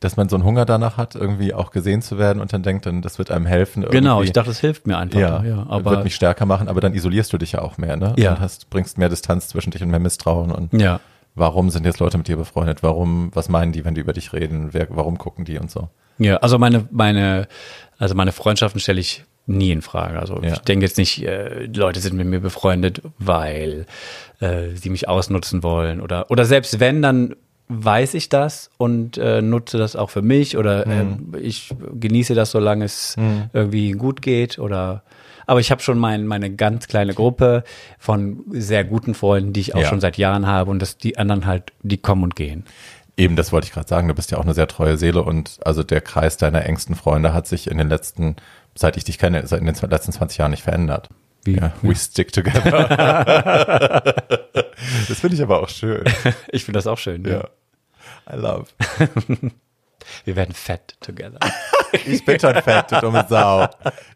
dass man so einen Hunger danach hat, irgendwie auch gesehen zu werden und dann denkt, dann das wird einem helfen. Irgendwie. Genau, ich dachte, es hilft mir einfach. ja, ja wird aber mich stärker machen, aber dann isolierst du dich ja auch mehr, ne? Ja. Und hast, bringst mehr Distanz zwischen dich und mehr Misstrauen und ja. warum sind jetzt Leute mit dir befreundet? Warum, was meinen die, wenn die über dich reden? Wer, warum gucken die und so? Ja, also meine, meine, also meine Freundschaften stelle ich nie in Frage. Also Ja. ich denke jetzt nicht, äh, Leute sind mit mir befreundet, weil äh, sie mich ausnutzen wollen oder oder selbst wenn, dann weiß ich das und äh, nutze das auch für mich oder Mhm. äh, ich genieße das, solange es irgendwie gut geht oder aber ich habe schon mein, meine ganz kleine Gruppe von sehr guten Freunden, die ich auch Ja. schon seit Jahren habe und dass die anderen halt, die kommen und gehen. Eben, das wollte ich gerade sagen. Du bist ja auch eine sehr treue Seele und also der Kreis deiner engsten Freunde hat sich in den letzten, seit ich dich kenne, seit in den letzten 20 Jahren nicht verändert. Wie? Ja, we stick together. das finde ich aber auch schön. Ich finde das auch schön. Ja. I love. Wir werden fett together. Ich bin schon fett, du dumme Sau.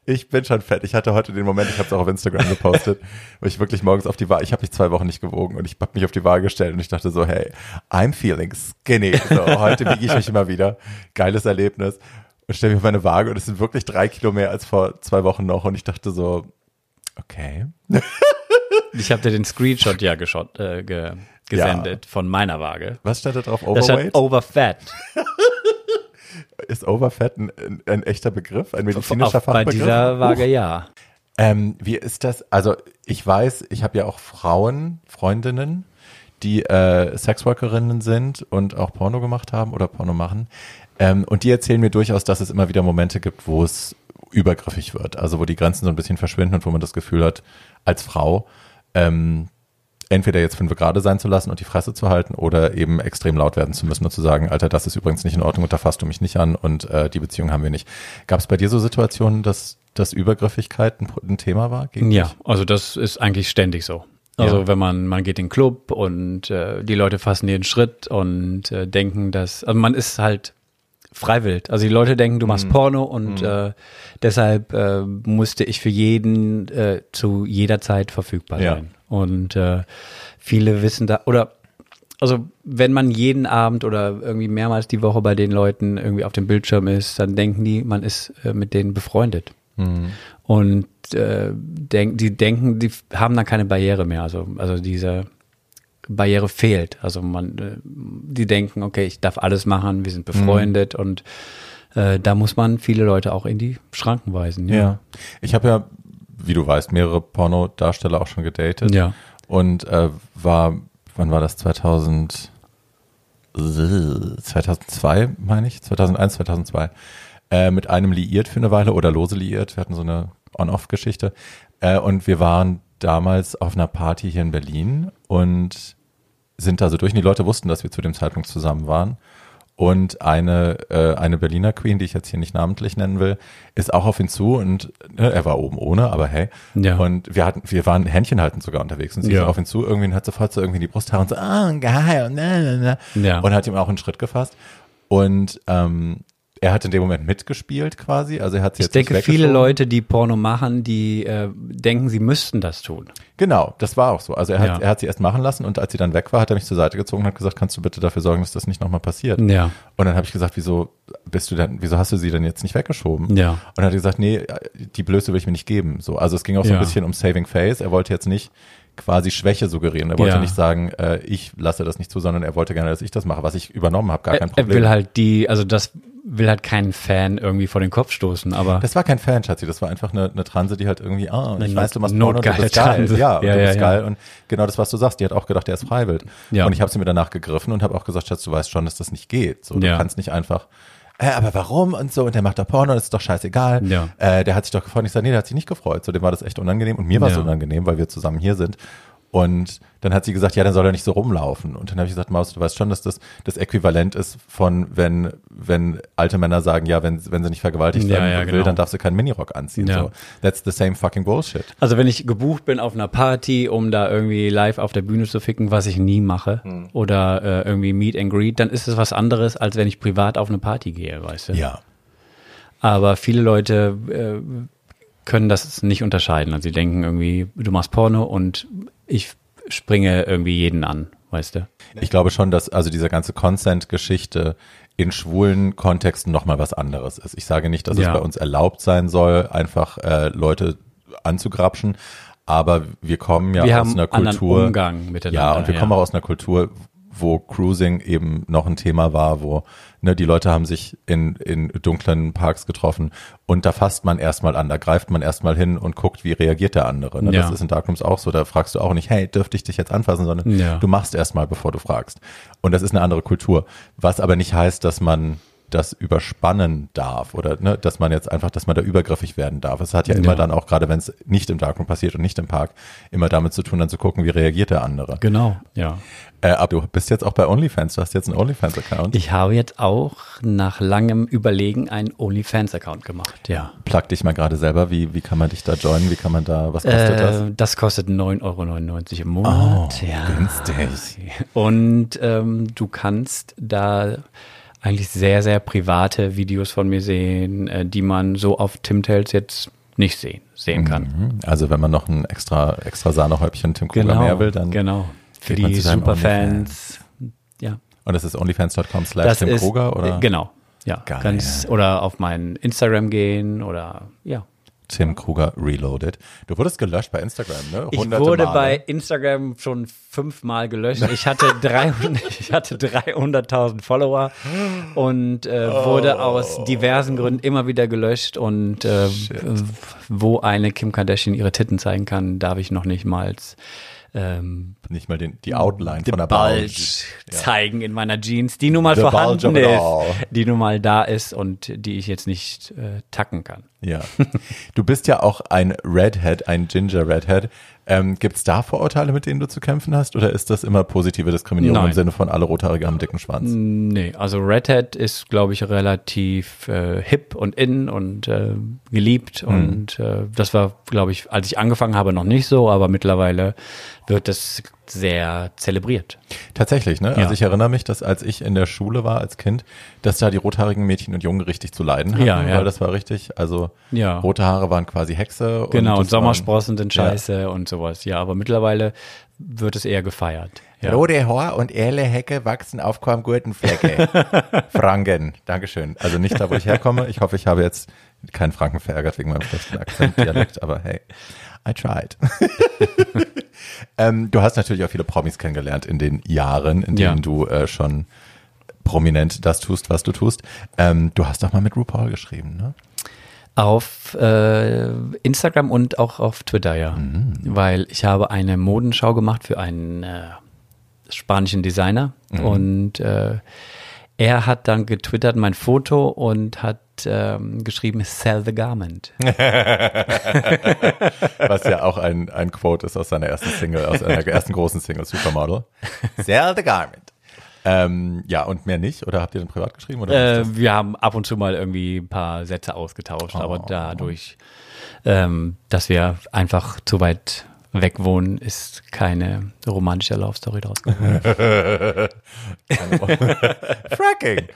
Ich bin schon fett. Ich hatte heute den Moment, ich habe es auch auf Instagram gepostet, wo ich wirklich morgens auf die Waage, ich habe mich zwei Wochen nicht gewogen und ich habe mich auf die Waage gestellt und ich dachte so, hey, I'm feeling skinny. So, heute wiege ich mich immer wieder. Geiles Erlebnis. Und stelle mich auf meine Waage und es sind wirklich drei Kilo mehr als vor zwei Wochen noch und ich dachte so, okay. Ich habe dir den Screenshot ja geschot, äh, ge, gesendet von meiner Waage. Was stand da drauf? Da stand Overweight? overfat. Ist Overfat ein, ein, echter Begriff? Ein medizinischer Auf, bei Fachbegriff? dieser Waage ja. Ähm, wie ist das? Also ich weiß, ich habe ja auch Frauen, Freundinnen, die äh, Sexworkerinnen sind und auch Porno gemacht haben oder Porno machen. Ähm, und die erzählen mir durchaus, dass es immer wieder Momente gibt, wo es übergriffig wird. Also wo die Grenzen so ein bisschen verschwinden und wo man das Gefühl hat, als Frau, ähm, entweder jetzt fünf gerade sein zu lassen und die Fresse zu halten oder eben extrem laut werden zu müssen und zu sagen, Alter, das ist übrigens nicht in Ordnung und da fasst du mich nicht an und äh, die Beziehung haben wir nicht. Gab es bei dir so Situationen, dass, dass Übergriffigkeit ein, ein Thema war? Ja, dich? also das ist eigentlich ständig so. Also Ja. wenn man, man geht in den Club und äh, die Leute fassen den Schritt und äh, denken, dass, also man ist halt freiwillig. Also die Leute denken, du machst Porno und äh, deshalb äh, musste ich für jeden äh, zu jeder Zeit verfügbar Ja. sein. Und äh, viele wissen da, oder also wenn man jeden Abend oder irgendwie mehrmals die Woche bei den Leuten irgendwie auf dem Bildschirm ist, dann denken die, man ist äh, mit denen befreundet. Mhm. Und äh, denk, die denken, die haben dann keine Barriere mehr. Also, also diese Barriere fehlt. Also man, äh, die denken, okay, ich darf alles machen, wir sind befreundet und äh, da muss man viele Leute auch in die Schranken weisen. Ja. Ich habe ja, wie du weißt, mehrere Pornodarsteller auch schon gedatet. Ja. Und äh, war, wann war das? 2000, 2002, meine ich? 2001, 2002. Äh, mit einem liiert für eine Weile oder lose liiert. Wir hatten so eine On-Off-Geschichte. Äh, und wir waren damals auf einer Party hier in Berlin und sind da so durch. Und die Leute wussten, dass wir zu dem Zeitpunkt zusammen waren. Und eine, äh, eine Berliner Queen, die ich jetzt hier nicht namentlich nennen will, ist auch auf ihn zu und ne, er war oben ohne, aber hey. Ja. Und wir hatten, wir waren Händchen halten sogar unterwegs und sie Ja. ist auf ihn zu, irgendwie und hat sofort so irgendwie die Brusthaare und so, ah, geil, und, ne, ne, ne. Ja. und hat ihm auch einen Schritt gefasst. Und ähm, er hat in dem Moment mitgespielt quasi, also er hat sie Ich jetzt nicht denke, viele weggeschoben. Leute, die Porno machen, die äh, denken, sie müssten das tun. Genau, das war auch so. Also er hat, Ja. er hat sie erst machen lassen und als sie dann weg war, hat er mich zur Seite gezogen und hat gesagt, kannst du bitte dafür sorgen, dass das nicht nochmal passiert? Ja. Und dann habe ich gesagt, wieso bist du denn, wieso hast du sie denn jetzt nicht weggeschoben? Ja. Und dann hat er gesagt, nee, die Blöße will ich mir nicht geben. So, also es ging auch so Ja. ein bisschen um Saving Face. Er wollte jetzt nicht quasi Schwäche suggerieren. Er wollte Ja. nicht sagen, äh, ich lasse das nicht zu, sondern er wollte gerne, dass ich das mache, was ich übernommen habe, gar kein Er, er Problem. will halt die, also das will halt keinen Fan irgendwie vor den Kopf stoßen, aber das war kein Fan, Schatzi, das war einfach eine, eine Transe, die halt irgendwie, ah, ich weiß, du machst Porno, du bist geil. Ja, und Ja, du ja, bist ja. geil. Und genau das, was du sagst, die hat auch gedacht, der ist freiwillig. Ja. Und ich habe sie mir danach gegriffen und habe auch gesagt, Schatz, du weißt schon, dass das nicht geht. So, du Ja. kannst nicht einfach, äh, aber warum und so, und der macht da Porno, das ist doch scheißegal. Ja. Äh, der hat sich doch gefreut. Ich sage, nee, der hat sich nicht gefreut. So, dem war das echt unangenehm und mir war es unangenehm, weil wir zusammen hier sind. Und dann hat sie gesagt, ja, dann soll er nicht so rumlaufen. Und dann habe ich gesagt, Maus, du weißt schon, dass das das Äquivalent ist von, wenn, wenn alte Männer sagen, ja, wenn, wenn sie nicht vergewaltigt Ja, werden ja, will, genau. dann darf sie keinen Minirock anziehen. Ja. So. That's the same fucking bullshit. Also wenn ich gebucht bin auf einer Party, um da irgendwie live auf der Bühne zu ficken, was ich nie mache, Hm. oder äh, irgendwie Meet and Greet, dann ist es was anderes, als wenn ich privat auf eine Party gehe, weißt du? Ja. Aber viele Leute äh, können das nicht unterscheiden. Also sie denken irgendwie, du machst Porno und ich springe irgendwie jeden an, weißt du? Ich glaube schon, dass also diese ganze Consent-Geschichte in schwulen Kontexten nochmal was anderes ist. Ich sage nicht, dass Ja. es bei uns erlaubt sein soll, einfach äh, Leute anzugrapschen, aber wir kommen ja Wir aus einer Kultur. Umgang miteinander, Ja, und wir ja. kommen auch aus einer Kultur, wo Cruising eben noch ein Thema war, wo ne, die Leute haben sich in, in dunklen Parks getroffen und da fasst man erstmal an, da greift man erstmal hin und guckt, wie reagiert der andere. Ne? Ja. Das ist in Darkrooms auch so, da fragst du auch nicht, hey, dürfte ich dich jetzt anfassen, sondern Ja. du machst erstmal, bevor du fragst. Und das ist eine andere Kultur. Was aber nicht heißt, dass man das überspannen darf oder ne, dass man jetzt einfach, dass man da übergriffig werden darf. Es hat ja immer Ja. dann auch, gerade wenn es nicht im Darkroom passiert und nicht im Park, immer damit zu tun, dann zu gucken, wie reagiert der andere. Genau, ja. Äh, aber du bist jetzt auch bei OnlyFans, du hast jetzt einen OnlyFans-Account. Ich habe jetzt auch nach langem Überlegen einen OnlyFans-Account gemacht, ja. Plug dich mal gerade selber, wie, wie kann man dich da joinen, wie kann man da, was kostet das? Äh, das kostet 9,99 Euro im Monat. Oh, ja. günstig. Und ähm, du kannst da eigentlich sehr, sehr private Videos von mir sehen, äh, die man so auf Timtails jetzt nicht sehen, sehen kann. Mhm. Also wenn man noch ein extra, extra Sahnehäubchen Tim Kruger mehr will, dann. genau. Für die Superfans. Ja. Und das ist onlyfans.com slash Tim ist, Kruger oder Genau. Ja, Geil. ganz, oder auf mein Instagram gehen oder ja. Tim Kruger Reloaded. Du wurdest gelöscht bei Instagram, ne? Ich wurde Male. bei Instagram schon fünfmal gelöscht. Ich hatte 300, ich hatte 300.000 Follower und äh, wurde aus diversen Gründen immer wieder gelöscht. Und äh, wo eine Kim Kardashian ihre Titten zeigen kann, darf ich noch nicht mal ähm, nicht mal den, die Outline von der Bulge Bulge. Ja. zeigen in meiner Jeans, die nun mal The vorhanden ist, die nun mal da ist und die ich jetzt nicht äh, tacken kann. Ja. Du bist ja auch ein Redhead, ein Ginger Redhead. Ähm, Gibt es da Vorurteile, mit denen du zu kämpfen hast? Oder ist das immer positive Diskriminierung Nein. im Sinne von alle Rothaarige haben dicken Schwanz? Nee, also Red Hat ist, glaube ich, relativ äh, hip und in und äh, geliebt. Und äh, das war, glaube ich, als ich angefangen habe, noch nicht so, aber mittlerweile wird das sehr zelebriert. Tatsächlich, ne? Ja. Also ich erinnere mich, dass als ich in der Schule war als Kind, dass da die rothaarigen Mädchen und Jungen richtig zu leiden hatten, Ja, ja. weil das war richtig, also Ja. rote Haare waren quasi Hexe. Genau, und waren- Sommersprossen sind Ja. scheiße und sowas. Ja, aber mittlerweile wird es eher gefeiert. Ja. Rote Haar und ehrle Hecke wachsen auf kaum Gurtenflecke. Franken, Dankeschön. Also nicht da, wo ich herkomme. Ich hoffe, ich habe jetzt keinen Franken verärgert wegen meinem schlechten Akzent, Dialekt, aber hey, I tried. ähm, du hast natürlich auch viele Promis kennengelernt in den Jahren, in denen Ja. du äh, schon prominent das tust, was du tust. Ähm, du hast doch mal mit RuPaul geschrieben, ne? Auf äh, Instagram und auch auf Twitter, ja. Mhm. Weil ich habe eine Modenschau gemacht für einen äh, spanischen Designer Mhm. und äh, er hat dann getwittert mein Foto und hat ähm, geschrieben, sell the garment. Was ja auch ein, ein Quote ist aus seiner ersten Single, aus einer ersten großen Single, Supermodel. Sell the garment. Ähm, ja, und mehr nicht? Oder habt ihr den privat geschrieben? Oder Äh, wir haben ab und zu mal irgendwie ein paar Sätze ausgetauscht, aber Oh. dadurch, ähm, dass wir einfach zu weit weg wohnen, ist keine romantische Love Story draus geworden. Fracking.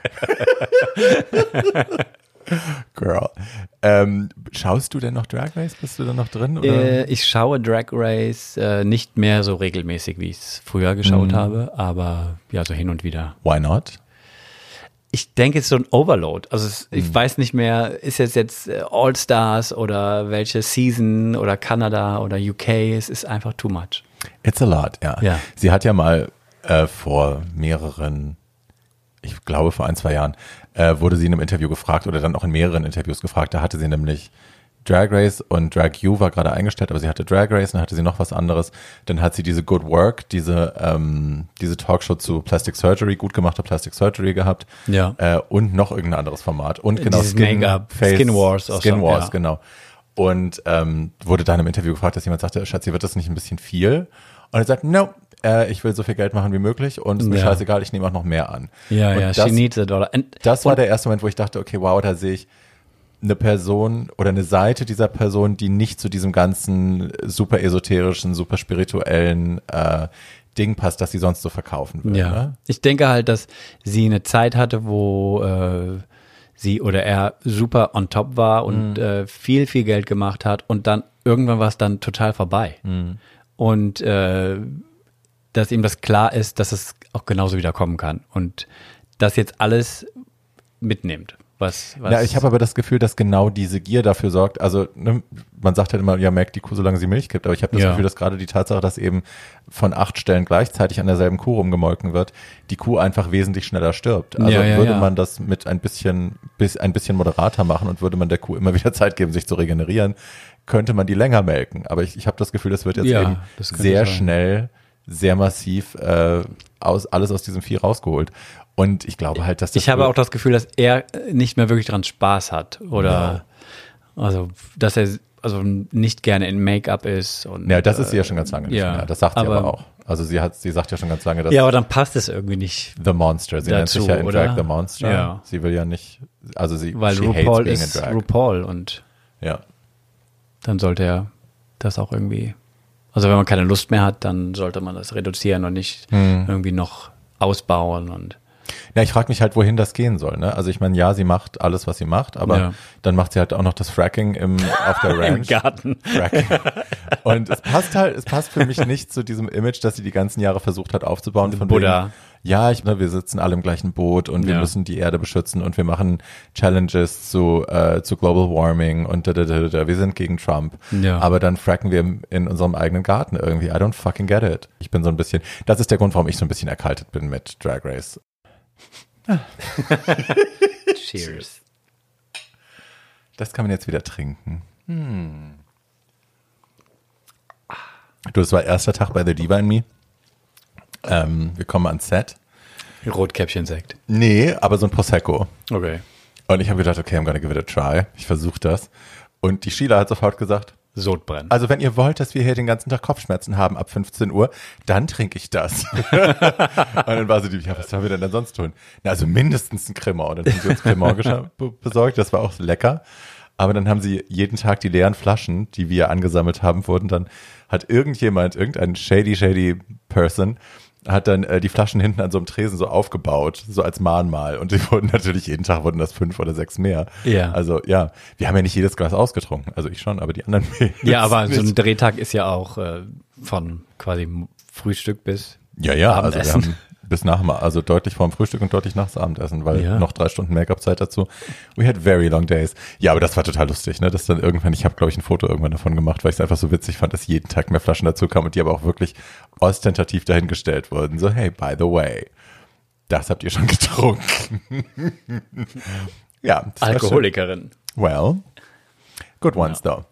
Girl. Ähm, schaust du denn noch Drag Race? Bist du da noch drin? Äh, ich schaue Drag Race äh, nicht mehr so regelmäßig, wie ich es früher geschaut Mhm. habe, aber ja, so hin und wieder. Why not? Ich denke, es ist so ein Overload. Also es, Mhm. ich weiß nicht mehr, ist es jetzt äh, All Stars oder welche Season oder Kanada oder UK, es ist einfach too much. It's a lot, ja. Ja. Sie hat ja mal äh, vor mehreren, ich glaube vor ein, zwei Jahren, äh, wurde sie in einem Interview gefragt oder dann auch in mehreren Interviews gefragt. Da hatte sie nämlich Drag Race und Drag U war gerade eingestellt, aber sie hatte Drag Race, dann hatte sie noch was anderes. Dann hat sie diese Good Work, diese, ähm, diese Talkshow zu Plastic Surgery, gut gemachter Plastic Surgery gehabt. Ja. Äh, und noch irgendein anderes Format. Und genau Dieses Make-up, Skin Wars Skin Wars, ja. genau. Und ähm, wurde dann im Interview gefragt, dass jemand sagte, Schatzi, wird das nicht ein bisschen viel? Und er sagt, no, äh, ich will so viel Geld machen wie möglich und ist mir Ja. scheißegal, ich nehme auch noch mehr an. Ja, und ja, das, she needs a dollar. And, das war der erste Moment, wo ich dachte, okay, wow, da sehe ich eine Person oder eine Seite dieser Person, die nicht zu diesem ganzen super esoterischen, super spirituellen äh, Ding passt, das sie sonst so verkaufen will. Ja, Ne? ich denke halt, dass sie eine Zeit hatte, wo äh, sie oder er super on top war und Mhm. äh, viel, viel Geld gemacht hat und dann irgendwann war es dann total vorbei. Mhm. Und äh, dass ihm das klar ist, dass es auch genauso wieder kommen kann und das jetzt alles mitnimmt. Was, was Ja, ich habe aber das Gefühl, dass genau diese Gier dafür sorgt. Also ne, man sagt halt immer, ja, merkt die Kuh, solange sie Milch gibt. Aber ich habe das Ja. Gefühl, dass gerade die Tatsache, dass eben von acht Stellen gleichzeitig an derselben Kuh rumgemolken wird, die Kuh einfach wesentlich schneller stirbt. Also Ja, ja, würde man das mit ein bisschen, bis ein bisschen moderater machen und würde man der Kuh immer wieder Zeit geben, sich zu regenerieren, könnte man die länger melken. Aber ich, ich habe das Gefühl, das wird jetzt eben das sehr sein. schnell, sehr massiv äh, aus, alles aus diesem Vieh rausgeholt. Und ich glaube halt, dass das Ich habe auch das Gefühl, dass er nicht mehr wirklich dran Spaß hat oder also dass er also nicht gerne in Make-up ist und Ja, das ist sie ja schon ganz lange nicht ja, mehr. Das sagt sie aber, aber- auch. Also sie hat, sie sagt ja schon ganz lange, dass ja, aber dann passt es irgendwie nicht, The Monster, sie nennt dazu, sich ja in oder? Drag The Monster. Ja. Sie will ja nicht, also sie, weil RuPaul ist. RuPaul und ja. dann sollte er das auch irgendwie also wenn man keine Lust mehr hat, dann sollte man das reduzieren und nicht Hm. irgendwie noch ausbauen und Ja, ich frage mich halt, wohin das gehen soll. Ne? Also ich meine, ja, sie macht alles, was sie macht, aber Ja. dann macht sie halt auch noch das Fracking im, auf der im Ranch. Garten. Fracking. Und es passt halt, es passt für mich nicht zu diesem Image, das sie die ganzen Jahre versucht hat aufzubauen. Von Buddha. Wegen, ja, ich meine, wir sitzen alle im gleichen Boot und wir Ja. müssen die Erde beschützen und wir machen Challenges zu, äh, zu Global Warming und da, da, da, da. wir sind gegen Trump. Ja. Aber dann fracken wir im- in unserem eigenen Garten irgendwie. I don't fucking get it. Ich bin so ein bisschen, das ist der Grund, warum ich so ein bisschen erkaltet bin mit Drag Race. Cheers. Das kann man jetzt wieder trinken. Hm. Du, es war erster Tag bei The Diva in Me. Ähm, wir kommen ans Set. Rotkäppchen-Sekt. Nee, aber so ein Prosecco. Okay. Und ich habe gedacht, okay, I'm gonna give it a try. Ich versuche das. Und die Sheila hat sofort gesagt, Sodbrennen. also wenn ihr wollt, dass wir hier den ganzen Tag Kopfschmerzen haben ab 15 Uhr, dann trinke ich das. und dann war sie die, ja, was sollen wir denn dann sonst tun? Na, also mindestens ein Cremant. Und dann haben sie uns Cremant besorgt, das war auch lecker. Aber dann haben sie jeden Tag die leeren Flaschen, die wir angesammelt haben, wurden dann, hat irgendjemand, irgendein shady, shady Person, hat dann äh, die Flaschen hinten an so einem Tresen so aufgebaut, so als Mahnmal. Und die wurden natürlich jeden Tag wurden das fünf oder sechs mehr. Ja. Also ja, wir haben ja nicht jedes Glas ausgetrunken. Also ich schon, aber die anderen Ja, aber so ein Drehtag ist ja auch äh, von quasi Frühstück bis Ja, ja, also wir haben bis nach, dem- also deutlich vorm Frühstück und deutlich nachs Abendessen, weil Ja. noch drei Stunden Make-up-Zeit dazu. We had very long days. Ja, aber das war total lustig, ne? Das dann irgendwann, ich habe glaube ich ein Foto irgendwann davon gemacht, weil ich es einfach so witzig fand, dass jeden Tag mehr Flaschen dazu kamen und die aber auch wirklich ostentativ dahingestellt wurden. So, hey, by the way, das habt ihr schon getrunken. ja. Alkoholikerin. Well, good ones though.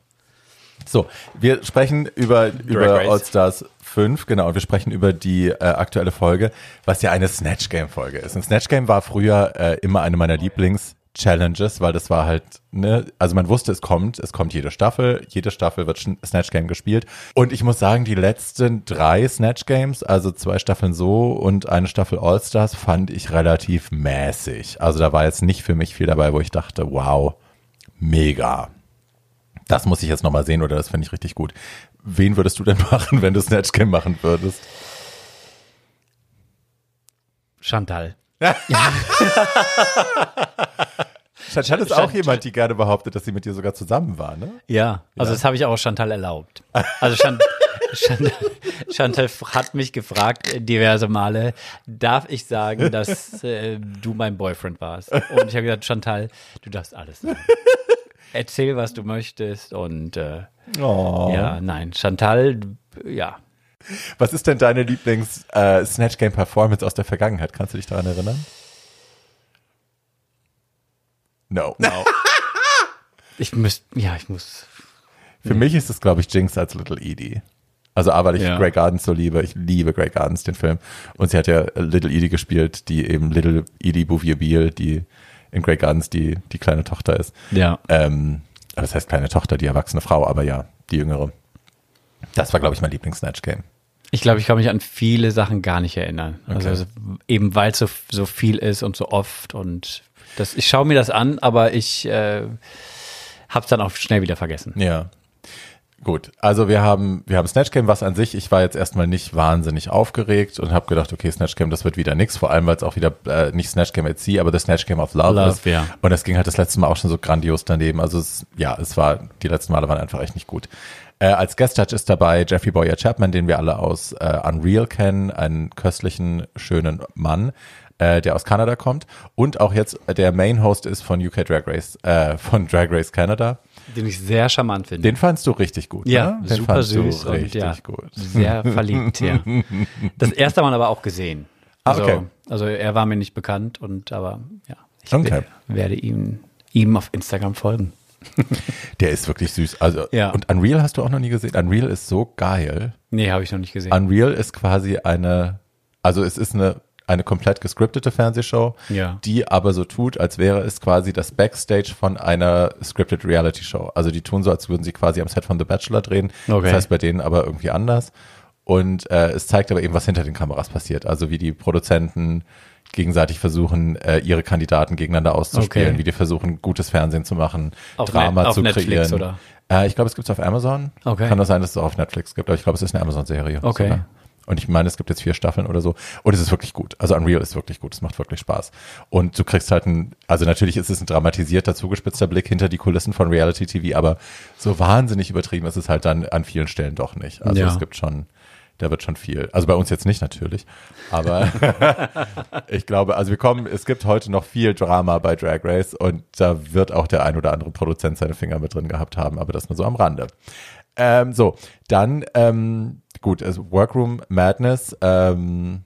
So, wir sprechen über, über Race. All-Stars 5, genau, und wir sprechen über die äh, aktuelle Folge, was ja eine Snatch Game Folge ist. Ein Snatch Game war früher äh, immer eine meiner Lieblings Challenges, weil das war halt, ne, also man wusste, es kommt, es kommt jede Staffel, jede Staffel wird Snatch Game gespielt. Und ich muss sagen, die letzten drei Snatch Games, also zwei Staffeln so und eine Staffel All-Stars, fand ich relativ mäßig. Also da war jetzt nicht für mich viel dabei, wo ich dachte, wow, mega. Das muss ich jetzt nochmal sehen oder das finde ich richtig gut. Wen würdest du denn machen, wenn du Snatch Game machen würdest? Chantal. Chantal ist auch jemand, die gerne behauptet, dass sie mit dir sogar zusammen war, ne? Ja, also das habe ich auch Chantal erlaubt. Also Chan Chantal, Chantal hat mich gefragt diverse Male, darf ich sagen, dass äh, du mein Boyfriend warst? Und ich habe gesagt, Chantal, du darfst alles sagen. Erzähl, was du möchtest und äh, Oh. ja, nein, Chantal, ja. Was ist denn deine Lieblings äh, Game Performance aus der Vergangenheit? Kannst du dich daran erinnern? No. Ich muss, ja, ich muss. Für mich ist es, glaube ich, Jinx als Little Edie. Also A, weil ich Ja. Grey Gardens so liebe. Ich liebe Grey Gardens, den Film. Und sie hat ja Little Edie gespielt, die eben Little Edie Bouvier Beale, die in Grey Gardens die, die kleine Tochter ist. Ja. Ähm, aber das heißt kleine Tochter, die erwachsene Frau, aber ja, die jüngere. Das war, glaube ich, mein Lieblings-Snatch-Game. Ich glaube, ich kann mich an viele Sachen gar nicht erinnern. Okay. Also eben weil es so, so viel ist und so oft und das, ich schaue mir das an, aber ich äh, habe es dann auch schnell wieder vergessen. Ja. Gut, also wir haben, wir haben Snatch Game, was an sich, ich war jetzt erstmal nicht wahnsinnig aufgeregt und habe gedacht, okay, Snatch Game, das wird wieder nix, vor allem weil es auch wieder äh, nicht Snatch Game at Sea, aber das Snatch Game of Love, Love, ist. ja. Und das ging halt das letzte Mal auch schon so grandios daneben. Also es, ja, es war, die letzten Male waren einfach echt nicht gut. Äh, als Guest Judge ist dabei Jeffrey Boyer Chapman, den wir alle aus äh, Unreal kennen, einen köstlichen, schönen Mann, äh, der aus Kanada kommt und auch jetzt der Main Host ist von UK Drag Race, äh, von Drag Race Canada. Den ich sehr charmant finde. Den fandst du richtig gut, ja, ne? Den super süß du und richtig ja, gut. sehr verliebt, ja. Das erste Mal aber auch gesehen. Ah, Also, okay. also er war mir nicht bekannt und aber ja, ich Okay. wer- werde ihm, ihm auf Instagram folgen. Der ist wirklich süß. Also, Ja. und Unreal hast du auch noch nie gesehen? Unreal ist so geil. Nee, habe ich noch nicht gesehen. Unreal ist quasi eine, also es ist eine, eine komplett gescriptete Fernsehshow, Ja. die aber so tut, als wäre es quasi das Backstage von einer scripted Reality Show. Also die tun so, als würden sie quasi am Set von The Bachelor drehen. Okay. Das heißt bei denen aber irgendwie anders. Und äh, es zeigt aber eben, was hinter den Kameras passiert. Also wie die Produzenten gegenseitig versuchen, äh, ihre Kandidaten gegeneinander auszuspielen, Okay. wie die versuchen, gutes Fernsehen zu machen, Auf Drama Net- zu Netflix, kreieren. oder? Äh, ich glaube, es gibt es auf Amazon. Okay. Kann das sein, dass es auch auf Netflix gibt, aber ich glaube, es ist eine Amazon-Serie. Okay. sogar. Und ich meine, es gibt jetzt vier Staffeln oder so. Und es ist wirklich gut. Also Unreal ist wirklich gut. Es macht wirklich Spaß. Und du kriegst halt ein, also natürlich ist es ein dramatisierter, zugespitzter Blick hinter die Kulissen von Reality TV, aber so wahnsinnig übertrieben ist es halt dann an vielen Stellen doch nicht. Also Ja. es gibt schon, da wird schon viel. Also bei uns jetzt nicht natürlich. Aber ich glaube, also wir kommen, es gibt heute noch viel Drama bei Drag Race und da wird auch der ein oder andere Produzent seine Finger mit drin gehabt haben, aber das nur so am Rande. Ähm, so, dann, ähm, gut, also Workroom Madness, ähm,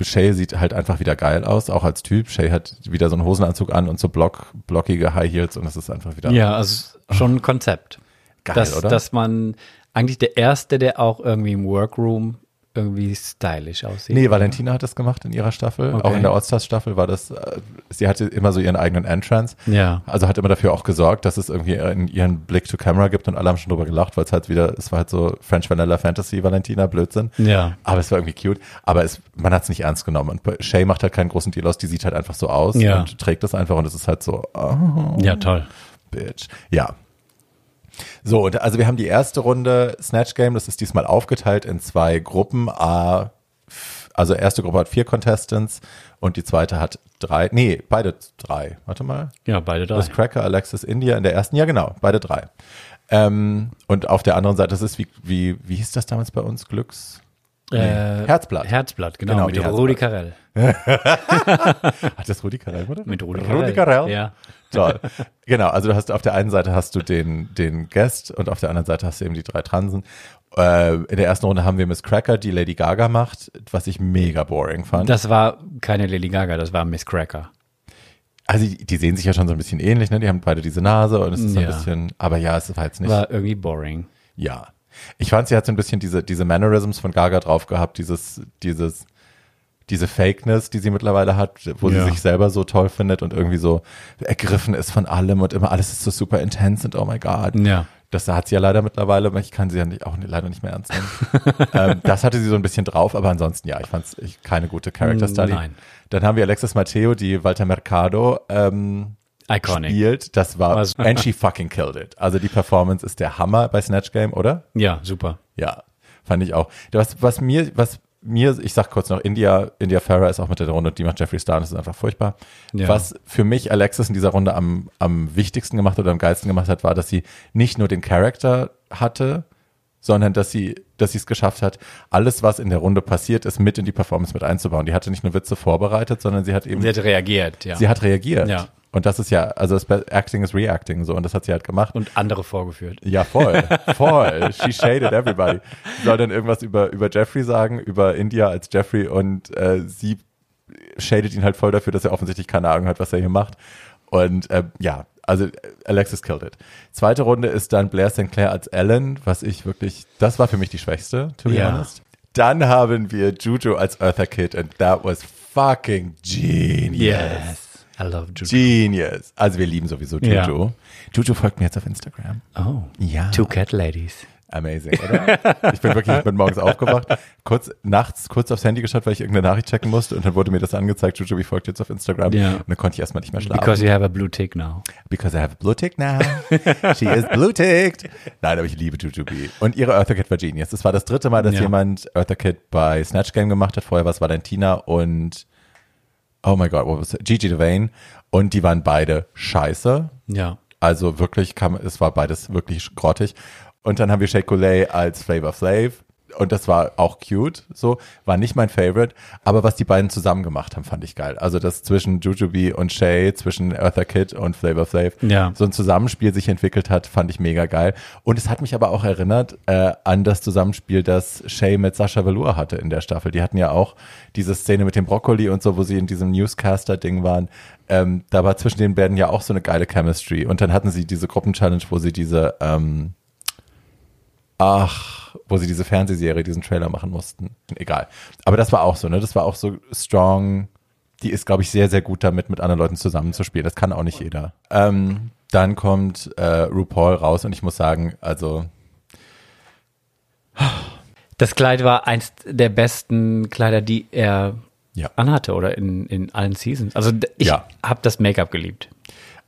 Shay sieht halt einfach wieder geil aus, auch als Typ. Shay hat wieder so einen Hosenanzug an und so block, blockige High Heels und es ist einfach wieder Ja, also schon ein Konzept. geil, dass, oder? dass man eigentlich der Erste, der auch irgendwie im Workroom irgendwie stylisch aussieht. Nee, Valentina hat das gemacht in ihrer Staffel. Okay. Auch in der Allstars-Staffel war das, äh, sie hatte immer so ihren eigenen Entrance. Ja. Also hat immer dafür auch gesorgt, dass es irgendwie in ihren Blick to Camera gibt und alle haben schon drüber gelacht, weil es halt wieder, es war halt so French Vanilla Fantasy Valentina Blödsinn. Ja. Aber es war irgendwie cute. Aber es, man hat es nicht ernst genommen. Und Shay macht halt keinen großen Deal aus, die sieht halt einfach so aus Ja. und trägt das einfach und es ist halt so, oh, Ja, toll. bitch. Ja. So, und also wir haben die erste Runde Snatch Game, das ist diesmal aufgeteilt in zwei Gruppen. A, also erste Gruppe hat vier Contestants und die zweite hat drei, nee, beide drei. Warte mal. Ja, beide drei. Das Cracker, Alexis, India in der ersten, ja genau, beide drei. Ähm, und auf der anderen Seite, das ist wie, wie, wie hieß das damals bei uns? Glücks? Äh, Herzblatt. Herzblatt, genau, Genau, mit die Rudi Carell. Hat das Rudi Carell, oder? Mit Rudi Rudi Carell. Carell? Ja. Toll. Genau, also du hast auf der einen Seite hast du den, den Guest und auf der anderen Seite hast du eben die drei Transen. Äh, in der ersten Runde haben wir Miss Cracker, die Lady Gaga macht, was ich mega boring fand. Das war keine Lady Gaga, das war Miss Cracker. also die, die sehen sich ja schon so ein bisschen ähnlich, ne? Die haben beide diese Nase und es ist so ein Ja. bisschen, aber ja, es war jetzt nicht. War irgendwie boring. Ja. Ich fand, sie hat so ein bisschen diese, diese Mannerisms von Gaga drauf gehabt, dieses, dieses, diese Fakeness, die sie mittlerweile hat, wo Ja. sie sich selber so toll findet und irgendwie so ergriffen ist von allem und immer alles ist so super intense und oh my God. Ja. Das hat sie ja leider mittlerweile, aber ich kann sie ja nicht, auch leider nicht mehr ernst nehmen. ähm, das hatte sie so ein bisschen drauf, aber ansonsten ja, ich fand es keine gute Character Study. Nein. Dann haben wir Alexis Mateo, die Walter Mercado ähm, Iconic. spielt. Das war, Was- and she fucking killed it. Also die Performance ist der Hammer bei Snatch Game, oder? Ja, super. Ja, fand ich auch. Was, was mir, was mir, ich sag kurz noch, India, India Farah ist auch mit der Runde, die macht Jeffree Star, das ist einfach furchtbar. Ja. Was für mich Alexis in dieser Runde am, am wichtigsten gemacht oder am geilsten gemacht hat, war, dass sie nicht nur den Charakter hatte, sondern dass sie, dass sie es geschafft hat, alles, was in der Runde passiert ist, mit in die Performance mit einzubauen. Die hatte nicht nur Witze vorbereitet, sondern sie hat eben Sie hat reagiert, ja. sie hat reagiert. Ja. Und das ist ja, also Acting is Reacting so und das hat sie halt gemacht. und andere vorgeführt. ja, voll, voll. She shaded everybody. Sie soll dann irgendwas über, über Jeffrey sagen, über India als Jeffrey und äh, sie shadet ihn halt voll dafür, dass er offensichtlich keine Ahnung hat, was er hier macht. Und äh, ja, also Alexis killed it. Zweite Runde ist dann Blair St. Clair als Ellen, was ich wirklich, das war für mich die schwächste, to be Ja. honest. Dann haben wir Juju als Eartha Kid and that was fucking genius. I love Juju. Genius. Also wir lieben sowieso Juju. Ja. Juju folgt mir jetzt auf Instagram. Oh. Ja. Two Cat Ladies. Amazing, oder? ich bin wirklich, ich bin morgens aufgewacht, kurz nachts kurz aufs Handy geschaut, weil ich irgendeine Nachricht checken musste und dann wurde mir das angezeigt, Juju, wie folgt jetzt auf Instagram. Ja. Und dann konnte ich erstmal nicht mehr schlafen. Because you have a blue tick now. Because I have a blue tick now. She is blue ticked. Nein, aber ich liebe Jujubee. Und ihre Eartha Kid war genius. Das war das dritte Mal, dass Ja. jemand Eartha Kid bei Snatch Game gemacht hat. Vorher war es Valentina und oh my God, what was it? Gigi Devane. Und die waren beide scheiße. Ja. Also wirklich kam, es war beides wirklich grottig. Und dann haben wir Shea Coulee als Flavor Flav. Und das war auch cute, so. War nicht mein Favorite. Aber was die beiden zusammen gemacht haben, fand ich geil. Also das zwischen Jujubee und Shay, zwischen Eartha Kid und Flavor Flav. Ja. So ein Zusammenspiel sich entwickelt hat, fand ich mega geil. Und es hat mich aber auch erinnert äh, an das Zusammenspiel, das Shay mit Sascha Velour hatte in der Staffel. Die hatten ja auch diese Szene mit dem Brokkoli und so, wo sie in diesem Newscaster-Ding waren. Ähm, da war zwischen den beiden ja auch so eine geile Chemistry. Und dann hatten sie diese Gruppenchallenge, wo sie diese, ähm, ach, wo sie diese Fernsehserie, diesen Trailer machen mussten. Egal. Aber das war auch so, ne? Das war auch so strong. Die ist, glaube ich, sehr, sehr gut damit, mit anderen Leuten zusammenzuspielen. Das kann auch nicht jeder. Ähm, dann kommt äh, RuPaul raus und ich muss sagen, also Das Kleid war eins der besten Kleider, die er Ja. anhatte oder in, in allen Seasons. Also ich Ja. habe das Make-up geliebt.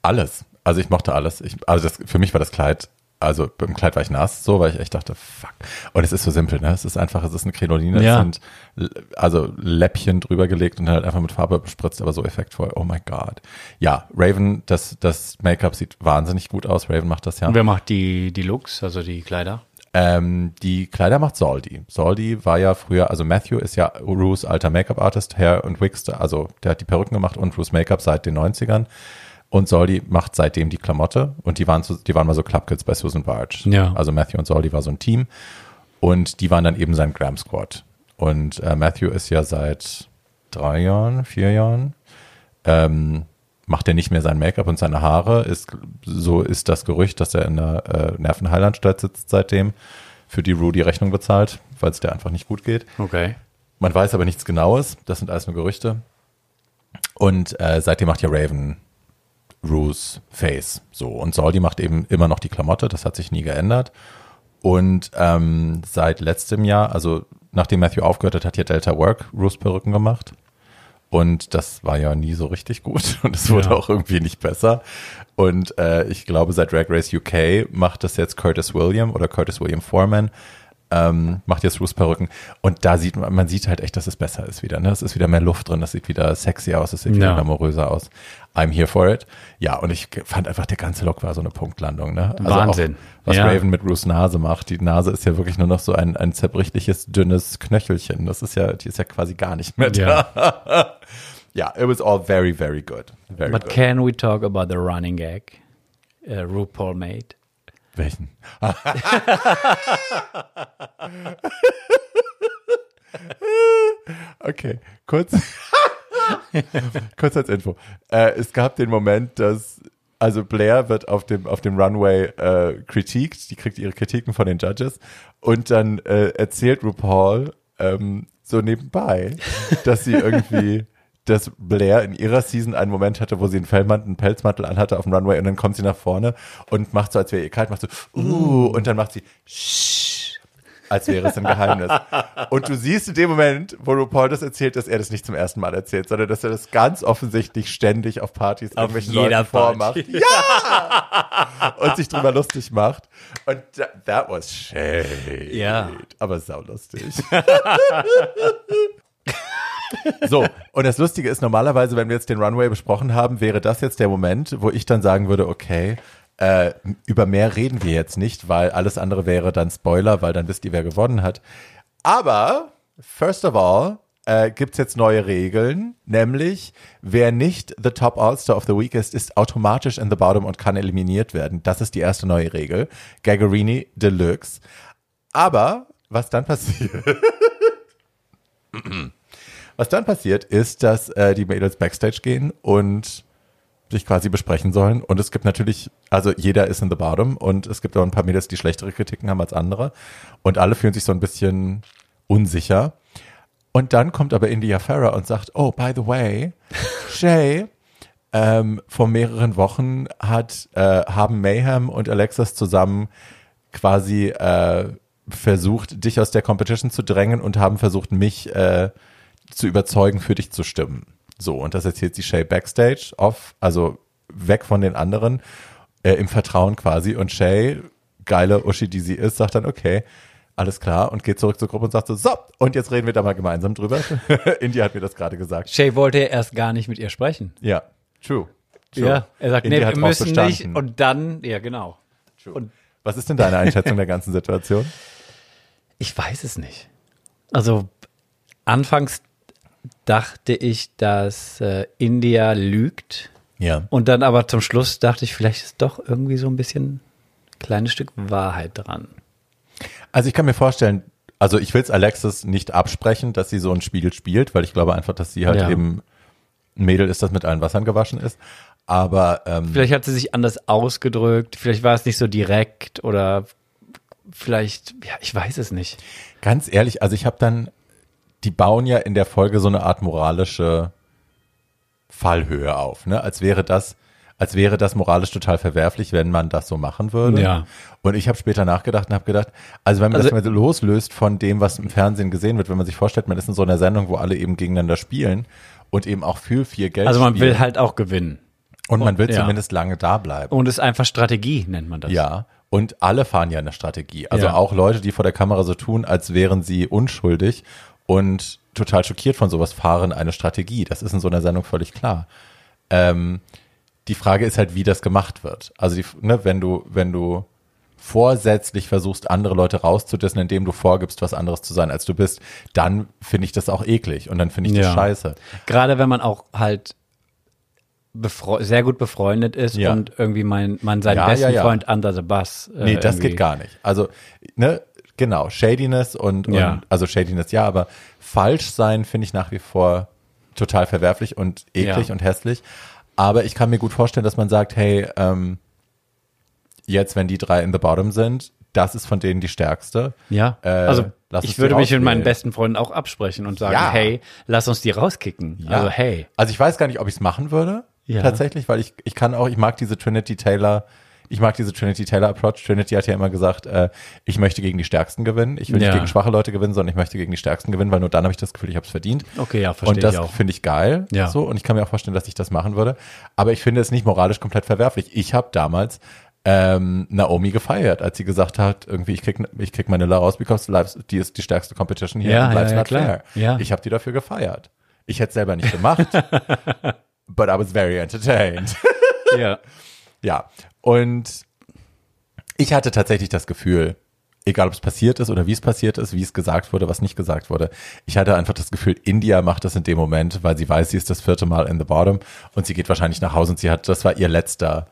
alles. Also ich mochte alles. Ich, also das, für mich war das Kleid, also beim Kleid war ich nass, so, weil ich echt dachte, fuck. Und es ist so simpel, ne? Es ist einfach, es ist eine Krinoline, Ja. es sind also Läppchen drüber gelegt und halt einfach mit Farbe bespritzt, aber so effektvoll. Oh my God. Ja, Raven, das, das Make-up sieht wahnsinnig gut aus. Raven macht das ja. Und wer macht die, die Looks, also die Kleider? Ähm, die Kleider macht Soldi. Soldi war ja früher, also Matthew ist ja Rues alter Make-up-Artist, Hair und Wigs, also der hat die Perücken gemacht und Rues Make-up seit den 90ern. Und Soldi macht seitdem die Klamotte und die waren, so, die waren mal so Clubkids bei Susan Barge. Ja. Also Matthew und Soldi war so ein Team und die waren dann eben sein Glam Squad. Und äh, Matthew ist ja seit drei Jahren, vier Jahren, ähm, macht er nicht mehr sein Make-up und seine Haare. Ist, so ist das Gerücht, dass er in der äh, Nervenheilanstalt sitzt seitdem, für die Rue die Rechnung bezahlt, weil es der einfach nicht gut geht. Okay. Man weiß aber nichts Genaues. Das sind alles nur Gerüchte. Und äh, seitdem macht ja Raven Rues Face. So. Und Soldi macht eben immer noch die Klamotte. Das hat sich nie geändert. Und ähm, seit letztem Jahr, also nachdem Matthew aufgehört hat, hat ja Delta Work Rues Perücken gemacht. Und das war ja nie so richtig gut und es wurde Ja. auch irgendwie nicht besser. Und äh, ich glaube, seit Drag Race UK macht das jetzt Curtis William oder Curtis William Foreman, ähm, macht jetzt Ruths Perücken. Und da sieht man, man sieht halt echt, dass es besser ist wieder. Ne? Es ist wieder mehr Luft drin, das sieht wieder sexy aus, es sieht wieder Ja. glamouröser aus. I'm here for it. Ja, und ich fand einfach, der ganze Look war so eine Punktlandung. Ne? Also Wahnsinn. Auch, was Ja. Raven mit Ruths Nase macht. Die Nase ist ja wirklich nur noch so ein, ein zerbrechliches, dünnes Knöchelchen. Das ist ja, die ist ja quasi gar nicht mehr da. Ja. Ja, it was all very, very good. Very But good. can we talk about the running gag uh, RuPaul made? Welchen? okay, kurz, kurz als Info. Äh, es gab den Moment, dass also Blair wird auf dem auf dem Runway äh, kritikt, die kriegt ihre Kritiken von den Judges und dann äh, erzählt RuPaul ähm, so nebenbei, dass sie irgendwie dass Blair in ihrer Season einen Moment hatte, wo sie einen Fellmantel, einen Pelzmantel anhatte auf dem Runway und dann kommt sie nach vorne und macht so, als wäre ihr kalt, macht so, uh, und dann macht sie, shh, als wäre es ein Geheimnis. Und du siehst in dem Moment, wo RuPaul das erzählt, dass er das nicht zum ersten Mal erzählt, sondern dass er das ganz offensichtlich ständig auf Partys irgendwelchen jeder Leuten vormacht. Ja! und sich drüber lustig macht. Und that, that was shade. Ja. Aber saulustig. So, und das Lustige ist, normalerweise, wenn wir jetzt den Runway besprochen haben, wäre das jetzt der Moment, wo ich dann sagen würde, okay, äh, über mehr reden wir jetzt nicht, weil alles andere wäre dann Spoiler, weil dann wisst ihr, wer gewonnen hat. Aber, first of all, äh, gibt's jetzt neue Regeln, nämlich wer nicht the Top All-Star of the Week ist, ist automatisch in the Bottom und kann eliminiert werden. Das ist die erste neue Regel. Gagarini Deluxe. Aber, was dann passiert, was dann passiert, ist, dass äh, die Mädels Backstage gehen und sich quasi besprechen sollen. Und es gibt natürlich, also jeder ist in the bottom und es gibt auch ein paar Mädels, die schlechtere Kritiken haben als andere. Und alle fühlen sich so ein bisschen unsicher. Und dann kommt aber India Farah und sagt, oh, by the way, Shay, ähm, vor mehreren Wochen hat, äh, haben Mayhem und Alexis zusammen quasi äh, versucht, dich aus der Competition zu drängen und haben versucht, mich äh, zu überzeugen, für dich zu stimmen. So, und das erzählt sie Shay backstage off, also weg von den anderen, äh, im Vertrauen quasi. Und Shay, geile Uschi, die sie ist, sagt dann, okay, alles klar, und geht zurück zur Gruppe und sagt so, so, und jetzt reden wir da mal gemeinsam drüber. India hat mir das gerade gesagt. Shay wollte erst gar nicht mit ihr sprechen. Ja, true. true. Ja, er sagt, India nee, wir müssen nicht. Und dann, ja, genau. True. und- Was ist denn deine Einschätzung der ganzen Situation? Ich weiß es nicht. Also anfangs dachte ich, dass äh, India lügt. Ja. Und dann aber zum Schluss dachte ich, vielleicht ist doch irgendwie so ein bisschen ein kleines Stück Wahrheit dran. Also ich kann mir vorstellen, also ich will es Alexis nicht absprechen, dass sie so ein Spiel spielt, weil ich glaube einfach, dass sie halt Ja. eben ein Mädel ist, das mit allen Wassern gewaschen ist. Aber ähm, Vielleicht hat sie sich anders ausgedrückt, vielleicht war es nicht so direkt oder vielleicht, ja, ich weiß es nicht. ganz ehrlich, also ich habe dann, die bauen ja in der Folge so eine Art moralische Fallhöhe auf, ne? Als wäre das, als wäre das moralisch total verwerflich, wenn man das so machen würde. Ja. Und ich habe später nachgedacht und habe gedacht, also wenn man Also- das mal loslöst von dem, was im Fernsehen gesehen wird, wenn man sich vorstellt, man ist in so einer Sendung, wo alle eben gegeneinander spielen und eben auch für viel Geld Also man spielen. will halt auch gewinnen. und man will ja. zumindest lange da bleiben. Und es ist einfach Strategie, nennt man das. Ja, und alle fahren ja eine Strategie. Also Ja. auch Leute, die vor der Kamera so tun, als wären sie unschuldig und total schockiert von sowas, fahren eine Strategie. Das ist in so einer Sendung völlig klar. Ähm, die Frage ist halt, wie das gemacht wird. Also die, ne, wenn du, wenn du vorsätzlich versuchst, andere Leute rauszudissen, indem du vorgibst, was anderes zu sein, als du bist, dann finde ich das auch eklig und dann finde ich das Ja. scheiße. Gerade wenn man auch halt sehr gut befreundet ist Ja. und irgendwie mein, man seinen Ja, besten. Freund under the bus. äh, Nee, das irgendwie- geht gar nicht. Also, ne, genau, Shadiness und, Ja. und also Shadiness ja, aber falsch sein finde ich nach wie vor total verwerflich und eklig Ja. und hässlich. Aber ich kann mir gut vorstellen, dass man sagt, hey, ähm, jetzt, wenn die drei in the bottom sind, das ist von denen die stärkste. Ja, Äh, also lass uns ich würde mich mit meinen besten Freunden auch absprechen und sagen, Ja. hey, lass uns die rauskicken. Ja. Also hey. Also ich weiß gar nicht, ob ich es machen würde, Ja. tatsächlich, weil ich, ich kann auch, ich mag diese Trinity Taylor ich mag diese Trinity Taylor Approach. Trinity hat ja immer gesagt, äh, ich möchte gegen die Stärksten gewinnen. Ich will Ja. nicht gegen schwache Leute gewinnen, sondern ich möchte gegen die Stärksten gewinnen, weil nur dann habe ich das Gefühl, ich habe es verdient. Okay, ja, verstehe Und das finde ich geil. Ja. So, und ich kann mir auch vorstellen, dass ich das machen würde. Aber ich finde es nicht moralisch komplett verwerflich. Ich habe damals ähm, Naomi gefeiert, als sie gesagt hat, irgendwie, ich krieg, ich krieg meine La raus, because life's, die ist die stärkste Competition hier Ja, und life's ja, not klar. fair. Ja. Ich habe die dafür gefeiert. Ich hätte es selber nicht gemacht, but I was very entertained. Ja. Ja, und ich hatte tatsächlich das Gefühl, egal ob es passiert ist oder wie es passiert ist, wie es gesagt wurde, was nicht gesagt wurde, ich hatte einfach das Gefühl, India macht das in dem Moment, weil sie weiß, sie ist das vierte Mal in the bottom und sie geht wahrscheinlich nach Hause und sie hat, das war ihr letzter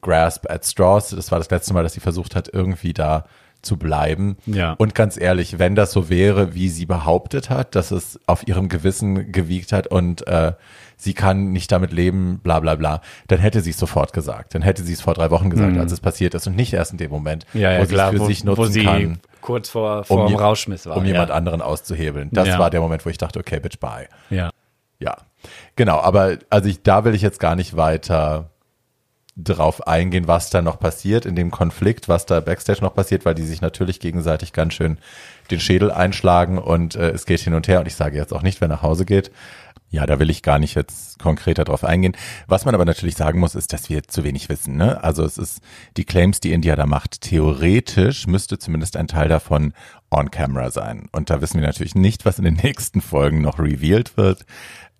Grasp at Straws, das war das letzte Mal, dass sie versucht hat, irgendwie da zu bleiben. Ja. Und ganz ehrlich, wenn das so wäre, wie sie behauptet hat, dass es auf ihrem Gewissen gewiegt hat und äh, sie kann nicht damit leben, bla bla bla, dann hätte sie es sofort gesagt. Dann hätte sie es vor drei Wochen gesagt, als es passiert ist und nicht erst in dem Moment, Mhm. Ja, ja, wo sie klar, es für wo, sich nutzen kann, kurz vor, vor dem je- Rauschmiss war. um jemand ja. anderen auszuhebeln. Das war der Moment, wo ich dachte, okay, bitch, bye. Ja. Ja, genau. Aber also ich, da will ich jetzt gar nicht weiter drauf eingehen, was da noch passiert in dem Konflikt, was da backstage noch passiert, weil die sich natürlich gegenseitig ganz schön den Schädel einschlagen und äh, es geht hin und her. Und ich sage jetzt auch nicht, wer nach Hause geht. Ja, da will ich gar nicht jetzt konkreter drauf eingehen. Was man aber natürlich sagen muss, ist, dass wir zu wenig wissen. Ne? Also es ist die Claims, die India da macht. Theoretisch müsste zumindest ein Teil davon on camera sein. Und da wissen wir natürlich nicht, was in den nächsten Folgen noch revealed wird.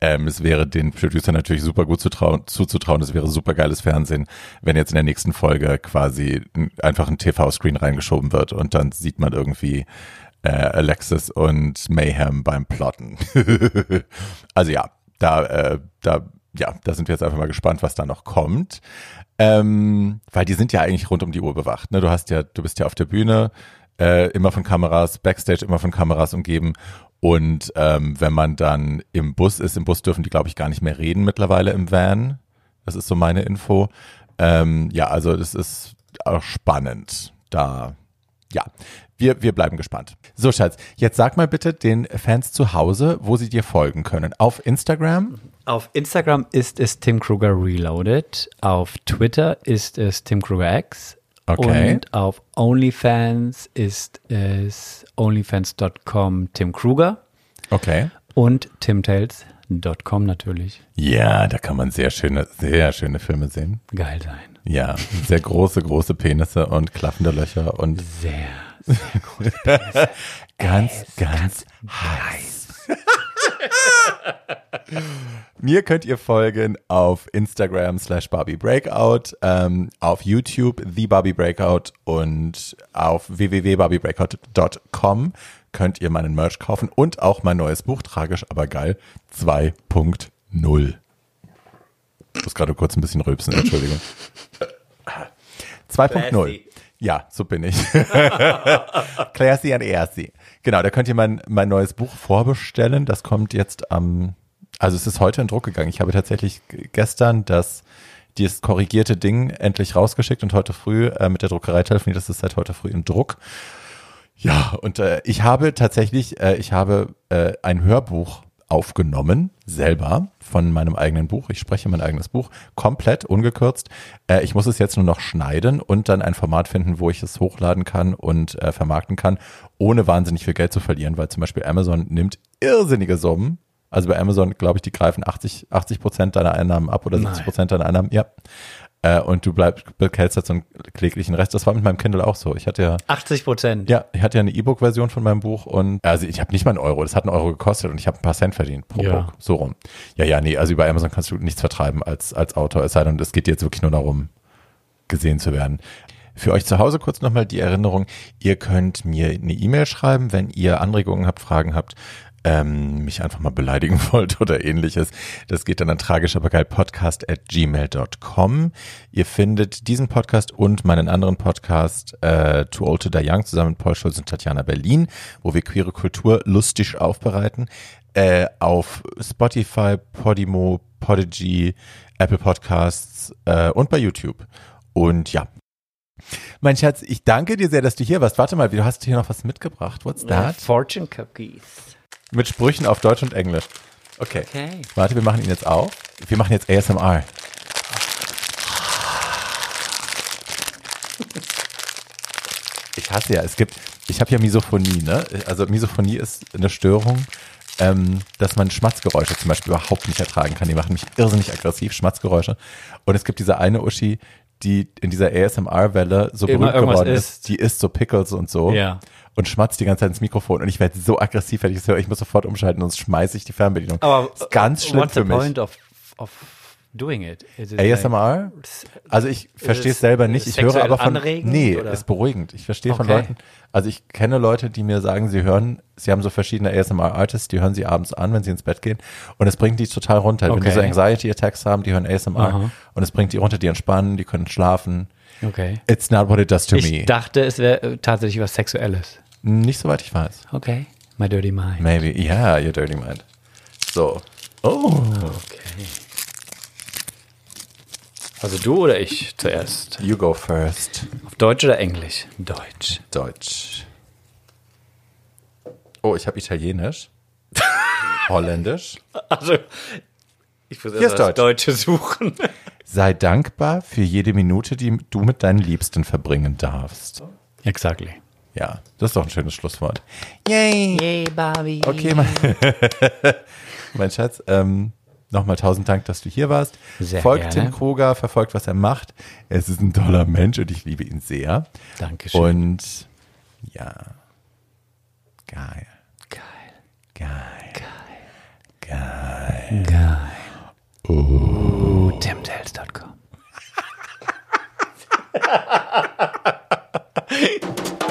Ähm, es wäre den Producer natürlich super gut zutrauen, zuzutrauen. Es wäre super geiles Fernsehen, wenn jetzt in der nächsten Folge quasi einfach ein TV-Screen reingeschoben wird und dann sieht man irgendwie äh, Alexis und Mayhem beim Plotten. also ja, da, äh, da, ja, da sind wir jetzt einfach mal gespannt, was da noch kommt. Ähm, weil die sind ja eigentlich rund um die Uhr bewacht. Ne? Du hast ja, du bist ja auf der Bühne, äh, immer von Kameras, Backstage immer von Kameras umgeben. Und ähm, wenn man dann im Bus ist, im Bus dürfen die, glaube ich, gar nicht mehr reden mittlerweile im Van. Das ist so meine Info. Ähm, ja, also das ist auch spannend. Da, ja, wir, wir bleiben gespannt. So, Schatz, jetzt sag mal bitte den Fans zu Hause, wo sie dir folgen können. Auf Instagram? Auf Instagram ist es Tim Kruger Reloaded. Auf Twitter ist es Tim Kruger X. Okay. Und auf OnlyFans ist es onlyfans.com Tim Kruger Okay. und timtails.com natürlich. Ja, da kann man sehr schöne, sehr schöne Filme sehen. Geil sein. Ja, sehr große, große Penisse und klaffende Löcher und Sehr, sehr gut. ganz, ganz heiß. Mir könnt ihr folgen auf Instagram slash Barbie Breakout, ähm, auf YouTube The Barbie Breakout und auf www.barbiebreakout.com könnt ihr meinen Merch kaufen und auch mein neues Buch, Tragisch aber geil 2.0. Ich muss gerade kurz ein bisschen rülpsen, Entschuldigung. 2.0. Classy. Ja, so bin ich. Classy and Aircy. Genau, da könnt ihr mein, mein neues Buch vorbestellen. Das kommt jetzt am, also es ist heute in Druck gegangen. Ich habe tatsächlich gestern das, dieses korrigierte Ding endlich rausgeschickt und heute früh äh, mit der Druckerei telefoniert. Das ist seit heute früh in Druck. Ja, und äh, ich habe tatsächlich, äh, ich habe äh, ein Hörbuch aufgenommen, selber von meinem eigenen Buch. Ich spreche mein eigenes Buch, komplett ungekürzt. Äh, ich muss es jetzt nur noch schneiden und dann ein Format finden, wo ich es hochladen kann und äh, vermarkten kann, ohne wahnsinnig viel Geld zu verlieren, weil zum Beispiel Amazon nimmt irrsinnige Summen. Also bei Amazon, glaube ich, die greifen 80, 80 Prozent deiner Einnahmen ab oder 70 Prozent deiner Einnahmen. Ja. Äh, und du bleibst, behältst halt so einen kläglichen Rest. Das war mit meinem Kindle auch so. Ich hatte ja 80 Prozent. ja, ich hatte ja eine E-Book-Version von meinem Buch und also ich habe nicht mal einen Euro, das hat einen Euro gekostet und ich habe ein paar Cent verdient pro Ja. Buch. So rum. Ja, ja, nee, also über Amazon kannst du nichts vertreiben als, als Autor, es sei denn, es geht dir jetzt wirklich nur darum, gesehen zu werden. Für euch zu Hause kurz nochmal die Erinnerung, ihr könnt mir eine E-Mail schreiben, wenn ihr Anregungen habt, Fragen habt, ähm, mich einfach mal beleidigen wollt oder ähnliches. Das geht dann an tragisch aber geil podcast at gmail.com. Ihr findet diesen Podcast und meinen anderen Podcast äh, Too Old to Die Young zusammen mit Paul Schulz und Tatjana Berlin, wo wir queere Kultur lustig aufbereiten. Äh, auf Spotify, Podimo, Podigy, Apple Podcasts äh, und bei YouTube. Und ja. Mein Schatz, ich danke dir sehr, dass du hier warst. Warte mal, du hast hier noch was mitgebracht. What's that? Fortune Cookies. Mit Sprüchen auf Deutsch und Englisch. Okay. Okay. Warte, wir machen ihn jetzt auf. Wir machen jetzt ASMR. ich hasse ja, es gibt, ich habe ja Misophonie, ne? Also Misophonie ist eine Störung, ähm, dass man Schmatzgeräusche zum Beispiel überhaupt nicht ertragen kann. Die machen mich irrsinnig aggressiv, Schmatzgeräusche. Und es gibt diese eine Uschi, die in dieser ASMR-Welle so Immer berühmt geworden ist. isst. Die isst so Pickles und so. Ja. Und schmatzt die ganze Zeit ins Mikrofon. Und ich werde so aggressiv, wenn ich das höre. Ich muss sofort umschalten, sonst schmeiße ich die Fernbedienung. Aber ist ganz schlimm what's für the mich. point of, of doing it? Is it ASMR? Also ich verstehe es es selber nicht. Ich höre aber von anregend, nee, oder? ist beruhigend. Ich verstehe von Okay. Leuten. Also ich kenne Leute, die mir sagen, sie hören, sie haben so verschiedene ASMR Artists, die hören sie abends an, wenn sie ins Bett gehen und es bringt die total runter. Wenn die Okay. so Anxiety Attacks haben, die hören ASMR Aha. und es bringt die runter, die entspannen, die können schlafen. Okay. It's not what it does to Ich me. dachte, es wäre äh, tatsächlich was Sexuelles. Nicht soweit ich weiß. Okay. My dirty mind. Maybe. Yeah, your dirty mind. So. Oh. Okay. Also du oder ich zuerst? You go first. Auf Deutsch oder Englisch? Deutsch. Deutsch. Oh, ich habe Italienisch. Holländisch. Also, ich muss erst das Deutsch. Deutsche suchen. Sei dankbar für jede Minute, die du mit deinen Liebsten verbringen darfst. Exactly. Ja, das ist doch ein schönes Schlusswort. Yay! Yay, Barbie. Okay, mein, mein Schatz, ähm, nochmal tausend Dank, dass du hier warst. Sehr folgt gerne. Tim Kruger, verfolgt, was er macht. Es ist ein toller Mensch und ich liebe ihn sehr. Dankeschön. Und ja, geil, Geil. geil, geil. Geil. Oh. Timtales.com.